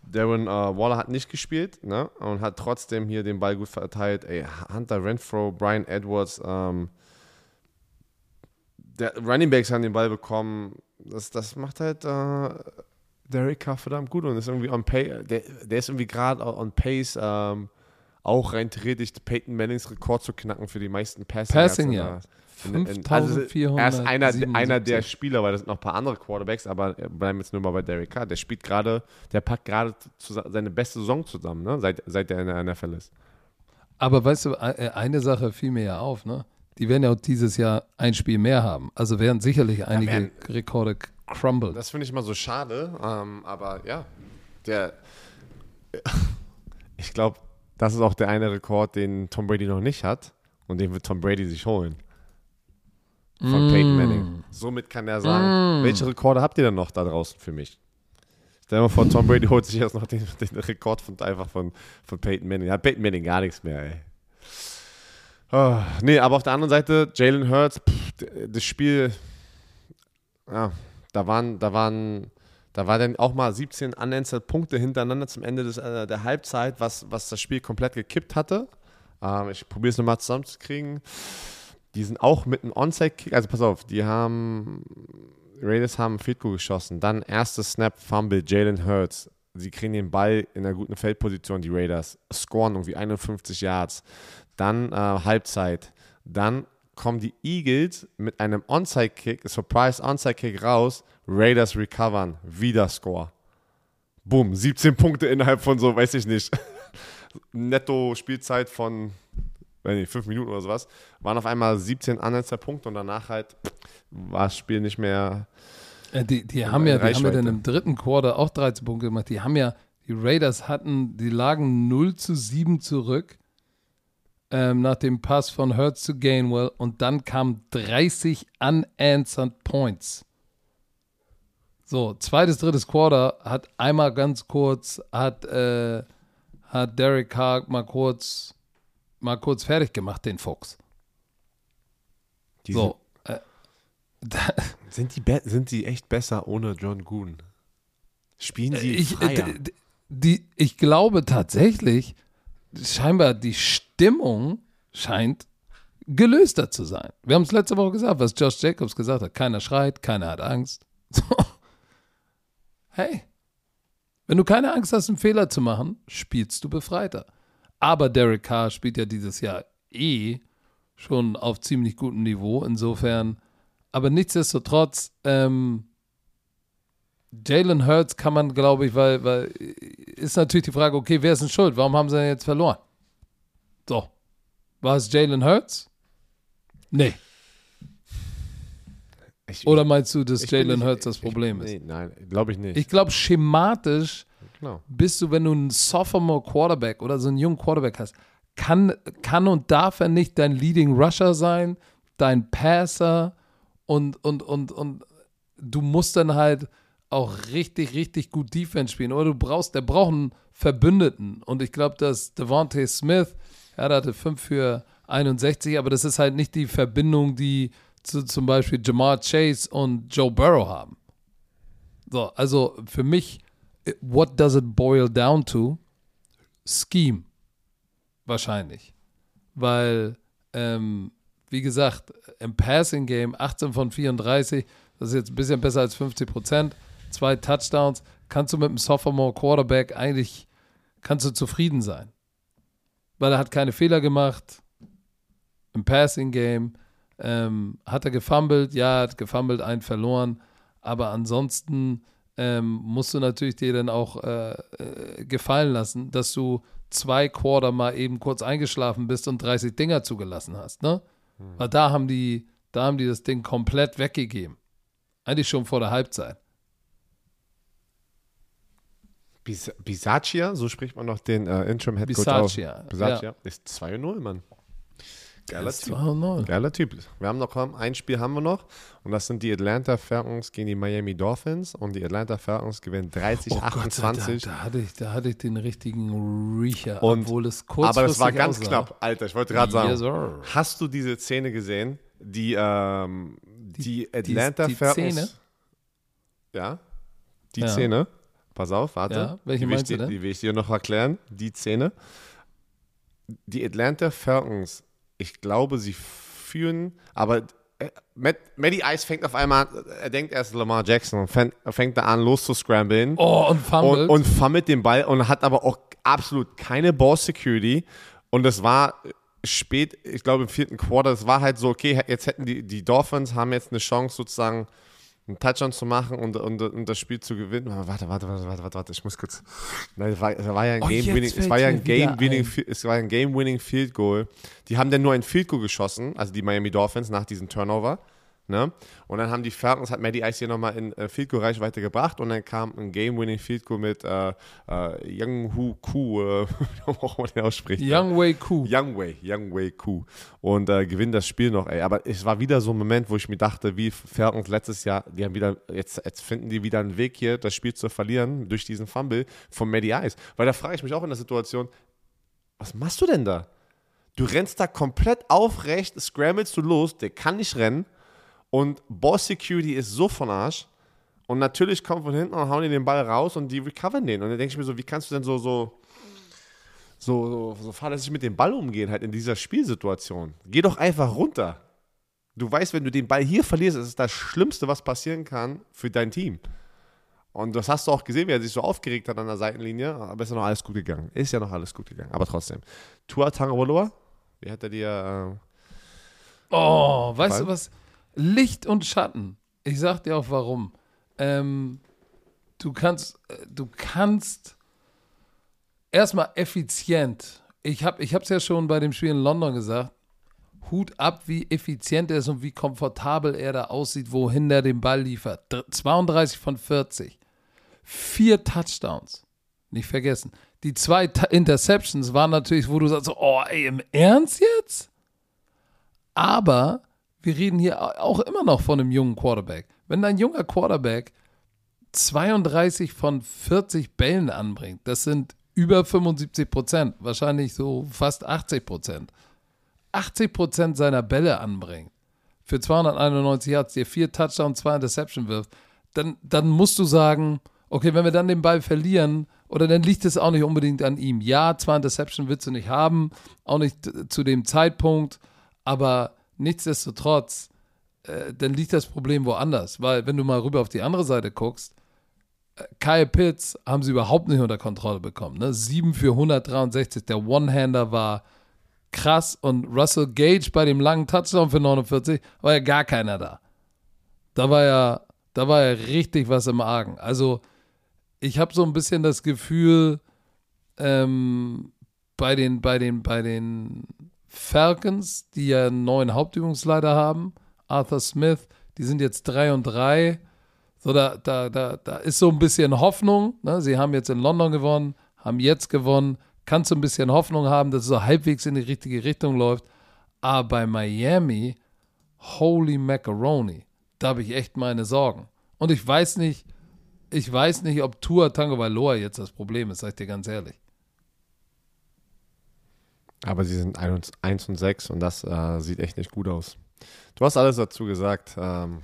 Darren äh, Waller hat nicht gespielt ne? und hat trotzdem hier den Ball gut verteilt. Ey, Hunter Renfro, Brian Edwards, ähm, der Running Backs haben den Ball bekommen. Das, das macht halt äh, Derek Carr verdammt gut und ist irgendwie on pace. Der, der ist irgendwie gerade on pace, ähm, auch rein theoretisch Peyton Mannings Rekord zu knacken für die meisten Passing, Passing ja. In- in- also 5477. er ist einer, einer der Spieler, weil das sind noch ein paar andere Quarterbacks, aber wir bleiben jetzt nur mal bei Derek Carr. Der spielt gerade, der packt gerade seine beste Saison zusammen, ne? seit, seit er in der NFL ist. Aber weißt du, e- eine Sache fiel mir ja auf, ne? Die werden ja auch dieses Jahr ein Spiel mehr haben. Also werden sicherlich einige werden- Rekorde crumbled. Das finde ich immer so schade, ähm, aber ja, der, ich glaube, das ist auch der eine Rekord, den Tom Brady noch nicht hat und den wird Tom Brady sich holen. Von Peyton Manning. Somit kann er sagen, welche Rekorde habt ihr denn noch da draußen für mich? Stell dir mal vor, Tom Brady holt sich erst noch den, den Rekord von, einfach von, von Peyton Manning. Ja, Peyton Manning gar nichts mehr, ey. Oh, nee, aber auf der anderen Seite, Jalen Hurts, pff, das Spiel, ja, da waren, da waren, da war dann auch mal 17 unanswered Punkte hintereinander zum Ende des, äh, der Halbzeit, was, was das Spiel komplett gekippt hatte. Ähm, ich probiere es nochmal zusammenzukriegen. Die sind auch mit einem Onside-Kick, also pass auf, die haben, Raiders haben Field Goal geschossen, dann erstes Snap, Fumble, Jalen Hurts. Sie kriegen den Ball in einer guten Feldposition, die Raiders, scoren irgendwie 51 Yards. Dann äh, Halbzeit. Dann kommen die Eagles mit einem Onside-Kick, Surprise Onside-Kick raus, Raiders recovern, wieder Score. Boom, 17 Punkte innerhalb von so, weiß ich nicht, Netto-Spielzeit von, weiß nicht, 5 Minuten oder sowas. Waren auf einmal 17 unanswered Punkte und danach halt war das Spiel nicht mehr. Äh, Die, die haben ja, die haben ja dann im dritten Quarter auch 13 Punkte gemacht. Die haben ja, die Raiders hatten, die lagen 0 zu 7 zurück ähm, nach dem Pass von Hurts zu Gainwell und dann kamen 30 unanswered Points. So, zweites, drittes Quarter hat einmal ganz kurz, hat, äh, hat Derek Carr mal kurz, mal kurz fertig gemacht, den Fuchs. Die So. Äh, Sind, sind, die sind die echt besser ohne John Goon? Spielen sie ich, freier? äh, d- die, ich glaube tatsächlich, scheinbar die Stimmung scheint gelöster zu sein. Wir haben es letzte Woche gesagt, was Josh Jacobs gesagt hat. Keiner schreit, keiner hat Angst. So. Hey, wenn du keine Angst hast, einen Fehler zu machen, spielst du befreiter. Aber Derek Carr spielt ja dieses Jahr eh schon auf ziemlich gutem Niveau. Insofern, aber nichtsdestotrotz, ähm, Jalen Hurts kann man, glaube ich, weil, weil ist natürlich die Frage, okay, wer ist denn schuld? Warum haben sie denn jetzt verloren? So. War es Jalen Hurts? Nee. Ich- Oder meinst du, dass ich Jalen Hurts das ich- Problem ist? Nee, nein, glaube ich nicht. Ich glaube, schematisch genau. bist du, wenn du einen Sophomore Quarterback oder so einen jungen Quarterback hast, kann, kann und darf er nicht dein Leading Rusher sein, dein Passer und, und, und, und du musst dann halt auch richtig, richtig gut Defense spielen. Oder du brauchst, der braucht einen Verbündeten. Und ich glaube, dass Devontae Smith, der hatte 5 für 61, aber das ist halt nicht die Verbindung, die zu, zum Beispiel Jamar Chase und Joe Burrow haben. So, also für mich, what does it boil down to? Scheme. Wahrscheinlich. Weil, ähm, wie gesagt, im Passing Game 18 von 34, das ist jetzt ein bisschen besser als 50 Prozent, zwei Touchdowns, kannst du mit dem Sophomore Quarterback eigentlich, kannst du zufrieden sein. Weil er hat keine Fehler gemacht im Passing Game. Ähm, hat er gefummelt? Ja, hat gefummelt, einen verloren. Aber ansonsten ähm, musst du natürlich dir dann auch äh, äh, gefallen lassen, dass du zwei Quarter mal eben kurz eingeschlafen bist und 30 Dinger zugelassen hast, ne? Weil da haben die, da haben die das Ding komplett weggegeben. Eigentlich schon vor der Halbzeit. Bis Bisaccia, so spricht man noch den äh, Interim Head Coach aus. Bisaccia, Bisaccia ist 2-0, Mann. Geiler Typ. Geiler Typ. Wir haben noch ein Spiel haben wir noch und das sind die Atlanta Falcons gegen die Miami Dolphins und die Atlanta Falcons gewinnen 30 Oh Gott, 28. da, da, hatte ich, da hatte ich den richtigen Riecher, Und- obwohl es kurz aber das war ganz knapp, Alter. Ich wollte gerade sagen, Yes, hast du diese Szene gesehen, die ähm, die, Atlanta die Falcons? Szene? Ja, die Ja. Szene. Pass auf, warte. Ja, welche die will ich meinst du denn? Die will ich dir noch erklären. Die Szene. Die Atlanta Falcons, ich glaube, sie führen, aber äh, Matt, Matty Ice fängt auf einmal, er denkt erst Lamar Jackson und fängt, fängt da an loszuscramblen. Oh, und fummelt. Und, und fummelt den Ball und hat aber auch absolut keine Ball Security. Und es war spät, ich glaube im vierten Quarter, es war halt so, okay, jetzt hätten die, die Dolphins haben jetzt eine Chance sozusagen einen Touchdown zu machen und, und, und das Spiel zu gewinnen. Warte, warte, warte, warte, warte, ich muss kurz. Nein, es war, es war ja ein Oh, Game jetzt Winning, es war ja ein Game wieder Winning, ein. Fi- es war ein Game Winning Field Goal. Die haben dann nur ein Field Goal geschossen, also die Miami Dolphins nach diesem Turnover. Ne? Und dann haben die Falcons, hat Maddie Ice hier nochmal in äh, Field Goal Reichweite gebracht und dann kam ein Game Winning Field Goal mit äh, äh, Young Hu Ku, äh, wie auch man den ausspricht. Young Way Cool. Young Way, Young Way Ku. Und äh, gewinnt das Spiel noch, ey. Aber es war wieder so ein Moment, wo ich mir dachte, wie Falcons letztes Jahr, die haben wieder, jetzt, jetzt finden die wieder einen Weg hier, das Spiel zu verlieren durch diesen Fumble von Maddie Ice. Weil da frage ich mich auch in der Situation, was machst du denn da? Du rennst da komplett aufrecht, scrammelst du los, der kann nicht rennen und Ball Security ist so von Arsch. Und natürlich kommt von hinten und hauen die den Ball raus und die recovern den. Und dann denke ich mir so, wie kannst du denn so, so, so, so, so fahrlässig mit dem Ball umgehen, halt in dieser Spielsituation? Geh doch einfach runter. Du weißt, wenn du den Ball hier verlierst, ist es das Schlimmste, was passieren kann für dein Team. Und das hast du auch gesehen, wie er sich so aufgeregt hat an der Seitenlinie. Aber ist ja noch alles gut gegangen. Ist ja noch alles gut gegangen. Aber trotzdem. Tua Tagovailoa, wie hat er dir... Äh, Oh, weißt du was? Licht und Schatten. Ich sag dir auch warum. Ähm, du kannst, äh, du kannst erstmal effizient. Ich habe ich ja schon bei dem Spiel in London gesagt. Hut ab, wie effizient er ist und wie komfortabel er da aussieht, wohin er den Ball liefert. Dr- 32 von 40. Vier Touchdowns. Nicht vergessen. Die zwei Interceptions waren natürlich, wo du sagst, oh, ey, im Ernst jetzt? Aber wir reden hier auch immer noch von einem jungen Quarterback. Wenn ein junger Quarterback 32 von 40 Bällen anbringt, das sind über 75 Prozent, wahrscheinlich so fast 80 Prozent. 80 Prozent seiner Bälle anbringt, für 291 Yards, dir vier Touchdowns, zwei Interception wirft, dann, dann musst du sagen, okay, wenn wir dann den Ball verlieren, oder dann liegt es auch nicht unbedingt an ihm. Ja, zwei Interception willst du nicht haben, auch nicht zu dem Zeitpunkt, aber nichtsdestotrotz, äh, dann liegt das Problem woanders, weil wenn du mal rüber auf die andere Seite guckst, äh, Kyle Pitts haben sie überhaupt nicht unter Kontrolle bekommen. Ne? 7 für 163, der One-Hander war krass und Russell Gage bei dem langen Touchdown für 49 war ja gar keiner da. Da war ja, da war ja richtig was im Argen. Also ich habe so ein bisschen das Gefühl, ähm, bei den, bei den, bei den Falcons, die ja einen neuen Hauptübungsleiter haben, Arthur Smith, die sind jetzt 3 und 3. So, da, da, da, da ist so ein bisschen Hoffnung. Ne? Sie haben jetzt in London gewonnen, haben jetzt gewonnen. Kannst du ein bisschen Hoffnung haben, dass es so halbwegs in die richtige Richtung läuft. Aber bei Miami, holy macaroni, da habe ich echt meine Sorgen. Und ich weiß nicht, ich weiß nicht, ob Tua Tagovailoa jetzt das Problem ist, sag ich dir ganz ehrlich. Aber sie sind 1 und 6 und das äh, sieht echt nicht gut aus. Du hast alles dazu gesagt. Ähm,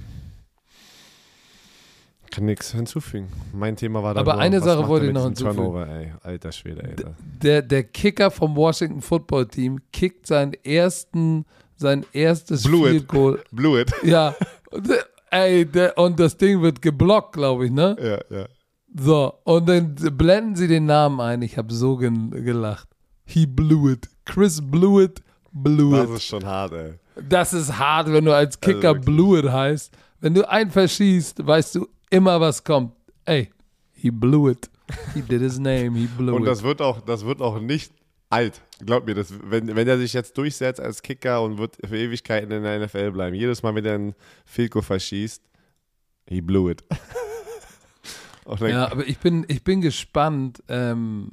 kann nichts hinzufügen. Mein Thema war da Aber nur, eine Sache wollte ich noch hinzufügen. Turnover, ey. Alter Schwede, ey. Der, der Kicker vom Washington Football Team kickt seinen ersten, sein erstes Blew it. Field Goal. Blew it. Ja, ey, der, und das Ding wird geblockt, glaube ich, ne? ja, ja. So, und dann blenden sie den Namen ein. Ich habe so gelacht. He blew it. Chris blew it, blew Das it. ist schon hart, ey. Das ist hart, wenn du als Kicker Also blew it heißt. Wenn du einen verschießt, weißt du immer, was kommt. Ey, he blew it. He did his name, he blew Und it. das wird auch, das wird auch nicht alt. Glaub mir, das, wenn, wenn er sich jetzt durchsetzt als Kicker und wird für Ewigkeiten in der NFL bleiben, jedes Mal, wenn er einen Goal verschießt, he blew it. Und Ja, aber ich bin, ich bin gespannt, ähm,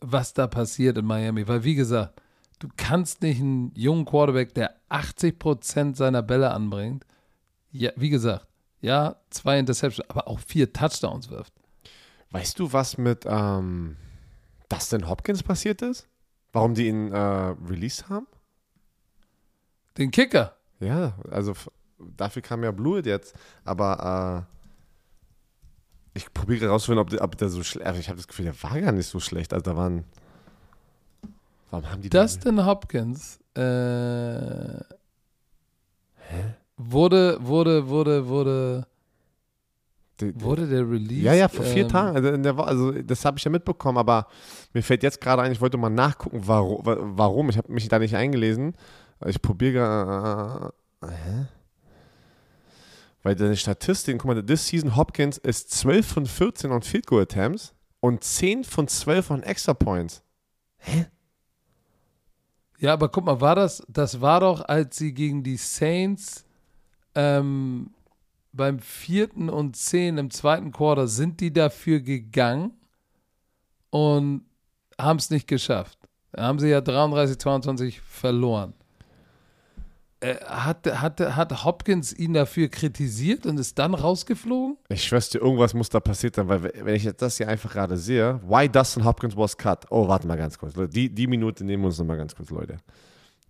was da passiert in Miami. Weil, wie gesagt, du kannst nicht einen jungen Quarterback, der 80% seiner Bälle anbringt, ja, wie gesagt, ja, zwei Interceptions, aber auch vier Touchdowns wirft. Weißt du, was mit ähm, Dustin Hopkins passiert ist? Warum die ihn äh, released haben? Den Kicker. Ja, also dafür kam ja Blue jetzt. Aber äh, ich probiere herauszufinden, ob, der- ob der so schlecht. Also ich habe das Gefühl, der war gar nicht so schlecht. Also da waren. Warum haben die den- Dustin Hopkins, äh, wurde, wurde, wurde, wurde, Die- die- wurde der Release? Ja, ja, vor vier ähm, Tagen. Also, der also das habe ich ja mitbekommen, aber mir fällt jetzt gerade ein, ich wollte mal nachgucken, warum. warum. Ich habe mich da nicht eingelesen. Ich probiere gerade. Hä? Weil deine Statistiken, guck mal, this season Hopkins ist 12 von 14 on Field Goal Attempts und 10 von 12 on Extra Points. Ja, aber guck mal, war das, das war doch, als sie gegen die Saints ähm, beim vierten und zehn im zweiten Quarter sind die dafür gegangen und haben es nicht geschafft. Da haben sie ja 33, 22 verloren. Äh, hat, hat, hat Hopkins ihn dafür kritisiert und ist dann rausgeflogen? Ich schwör's dir, irgendwas muss da passiert sein, weil wenn ich jetzt das hier einfach gerade sehe, why Dustin Hopkins was cut? Oh, warte mal ganz kurz. Die, die Minute nehmen wir uns noch mal ganz kurz, Leute.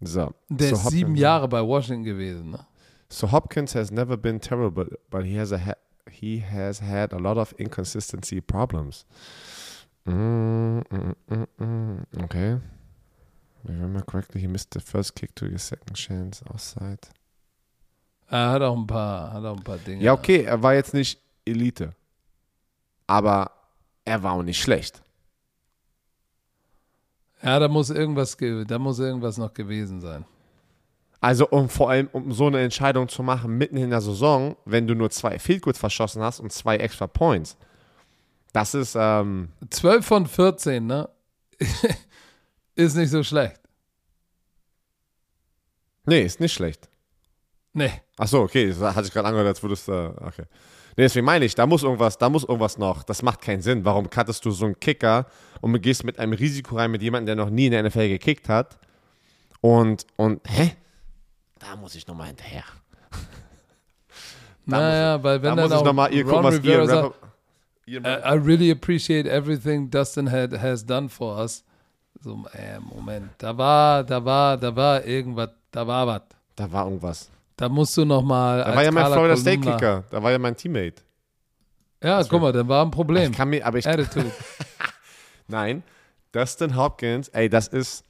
So. Der so ist sieben Hopkins- Jahre bei Washington gewesen. Ne? So Hopkins has never been terrible, but he has a ha he has had a lot of inconsistency problems. Mm, mm, mm, mm. Okay. I remember correctly, he missed the first kick to his second chance outside. Er hat auch ein paar, hat auch ein paar Dinge. Ja, okay, er war jetzt nicht Elite. Aber er war auch nicht schlecht. Ja, da muss irgendwas, ge- da muss irgendwas noch gewesen sein. Also um vor allem um so eine Entscheidung zu machen mitten in der Saison, wenn du nur zwei Field Goals verschossen hast und zwei extra Points. Das ist ähm, 12 von 14, ne? ist nicht so schlecht. nee, ist nicht schlecht. Nee. Ach so, okay, das hatte ich gerade angehört, als würdest du okay. Nee, deswegen meine ich, da muss irgendwas, da muss irgendwas noch. Das macht keinen Sinn. Warum cuttest du so einen Kicker und gehst mit einem Risiko rein mit jemandem, der noch nie in der NFL gekickt hat? Und und hä? Da muss ich nochmal hinterher. Da naja, weil wenn da dann muss ich nochmal, ihr guckt, was Rivera sagt, Rapper, I really appreciate everything Dustin had, has done for us. So, äh, Moment, da war, da war, da war irgendwas, da war was. Da war irgendwas. Da musst du noch mal. Da war ja mein Carla Florida State Kicker. Da war ja mein Teammate. Ja, guck mal, dann war ein Problem. Ich kann mir, aber ich, Attitude. Nein, Dustin Hopkins, ey, das ist,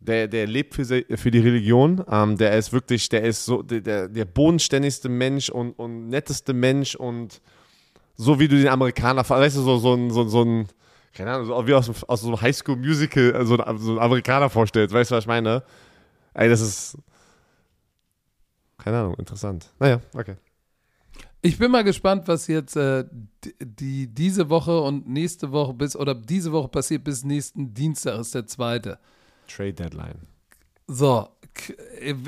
der, der lebt für, für die Religion. Ähm, der ist wirklich, der ist so der, der, bodenständigste Mensch und, und netteste Mensch und so wie du den Amerikaner, weißt du, so, so so, so ein, keine Ahnung, so wie aus, aus so einem Highschool-Musical äh, so, ein- Amerikaner vorstellst. Weißt du, was ich meine? Ey, das ist, keine Ahnung, interessant. Naja, okay. Ich bin mal gespannt, was jetzt äh, die, die diese Woche und nächste Woche bis oder diese Woche passiert bis nächsten Dienstag ist der zweite. Trade Deadline. So,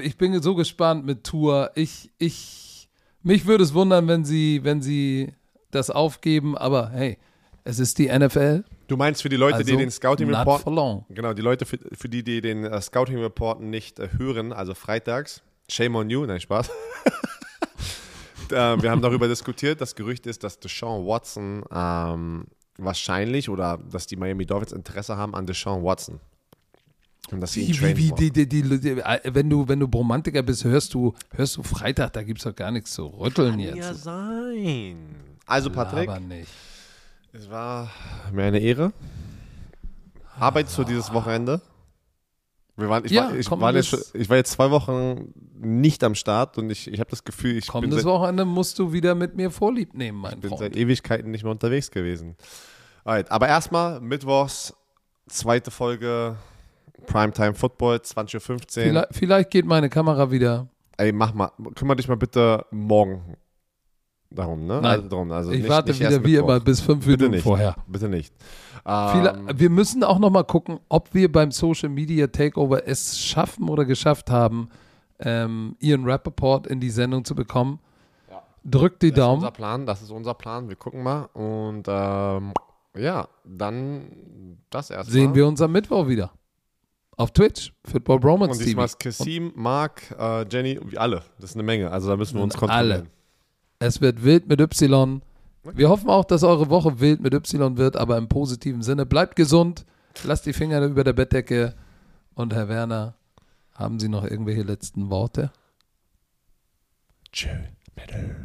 ich bin so gespannt mit Tour. Ich, ich, mich würde es wundern, wenn sie, wenn sie das aufgeben, aber hey, es ist die NFL. Du meinst für die Leute, Also die den Scouting Report. Genau, die Leute, für, für die, die den äh, Scouting Report nicht äh, hören, also freitags, shame on you, nein, Spaß. äh, wir haben darüber diskutiert. Das Gerücht ist, dass Deshaun Watson ähm, wahrscheinlich oder dass die Miami Dolphins Interesse haben an Deshaun Watson. Und dass sie Wie, wie, wie, die, die, die, äh, wenn du, wenn du Romantiker bist, hörst du, hörst du Freitag, da gibt es doch gar nichts zu rütteln Ja jetzt. sein. Also Patrick, Aber nicht. Es war mir eine Ehre. Arbeitest du dieses Wochenende? Wir waren, ich, Ja, war, ich, war jetzt, ich war jetzt zwei Wochen nicht am Start und ich, ich habe das Gefühl, ich bin Kommendes seit, Wochenende musst du wieder mit mir Vorlieb nehmen, mein bin Freund. seit Ewigkeiten nicht mehr unterwegs gewesen. Alright, aber erstmal Mittwochs, zweite Folge Primetime Football, 20.15 Uhr. Vielleicht, vielleicht geht meine Kamera wieder. Ey, mach mal, kümmere dich mal bitte morgen darum, ne? Nein. Also, darum, also Ich nicht, warte nicht wieder wie immer bis fünf Bitte Minuten nicht. vorher. Bitte nicht. Viele, Ähm, wir müssen auch noch mal gucken, ob wir beim Social Media Takeover es schaffen oder geschafft haben, ähm, Ian Rappaport in die Sendung zu bekommen. Ja. Drückt die das ist Daumen. unser Plan, das ist unser Plan. Wir gucken mal. Und ähm, ja, dann das erstmal. Sehen wir uns am Mittwoch wieder. Auf Twitch, Football Bromance Und TV. diesmal ist Kassim, Marc, äh, Jenny, alle. Das ist eine Menge. Also da müssen wir uns Alle. Es wird wild mit Y. Wir hoffen auch, dass eure Woche wild mit Y wird, aber im positiven Sinne. Bleibt gesund, lasst die Finger über der Bettdecke. Und Herr Werner, haben Sie noch irgendwelche letzten Worte? Tschö. Bitte.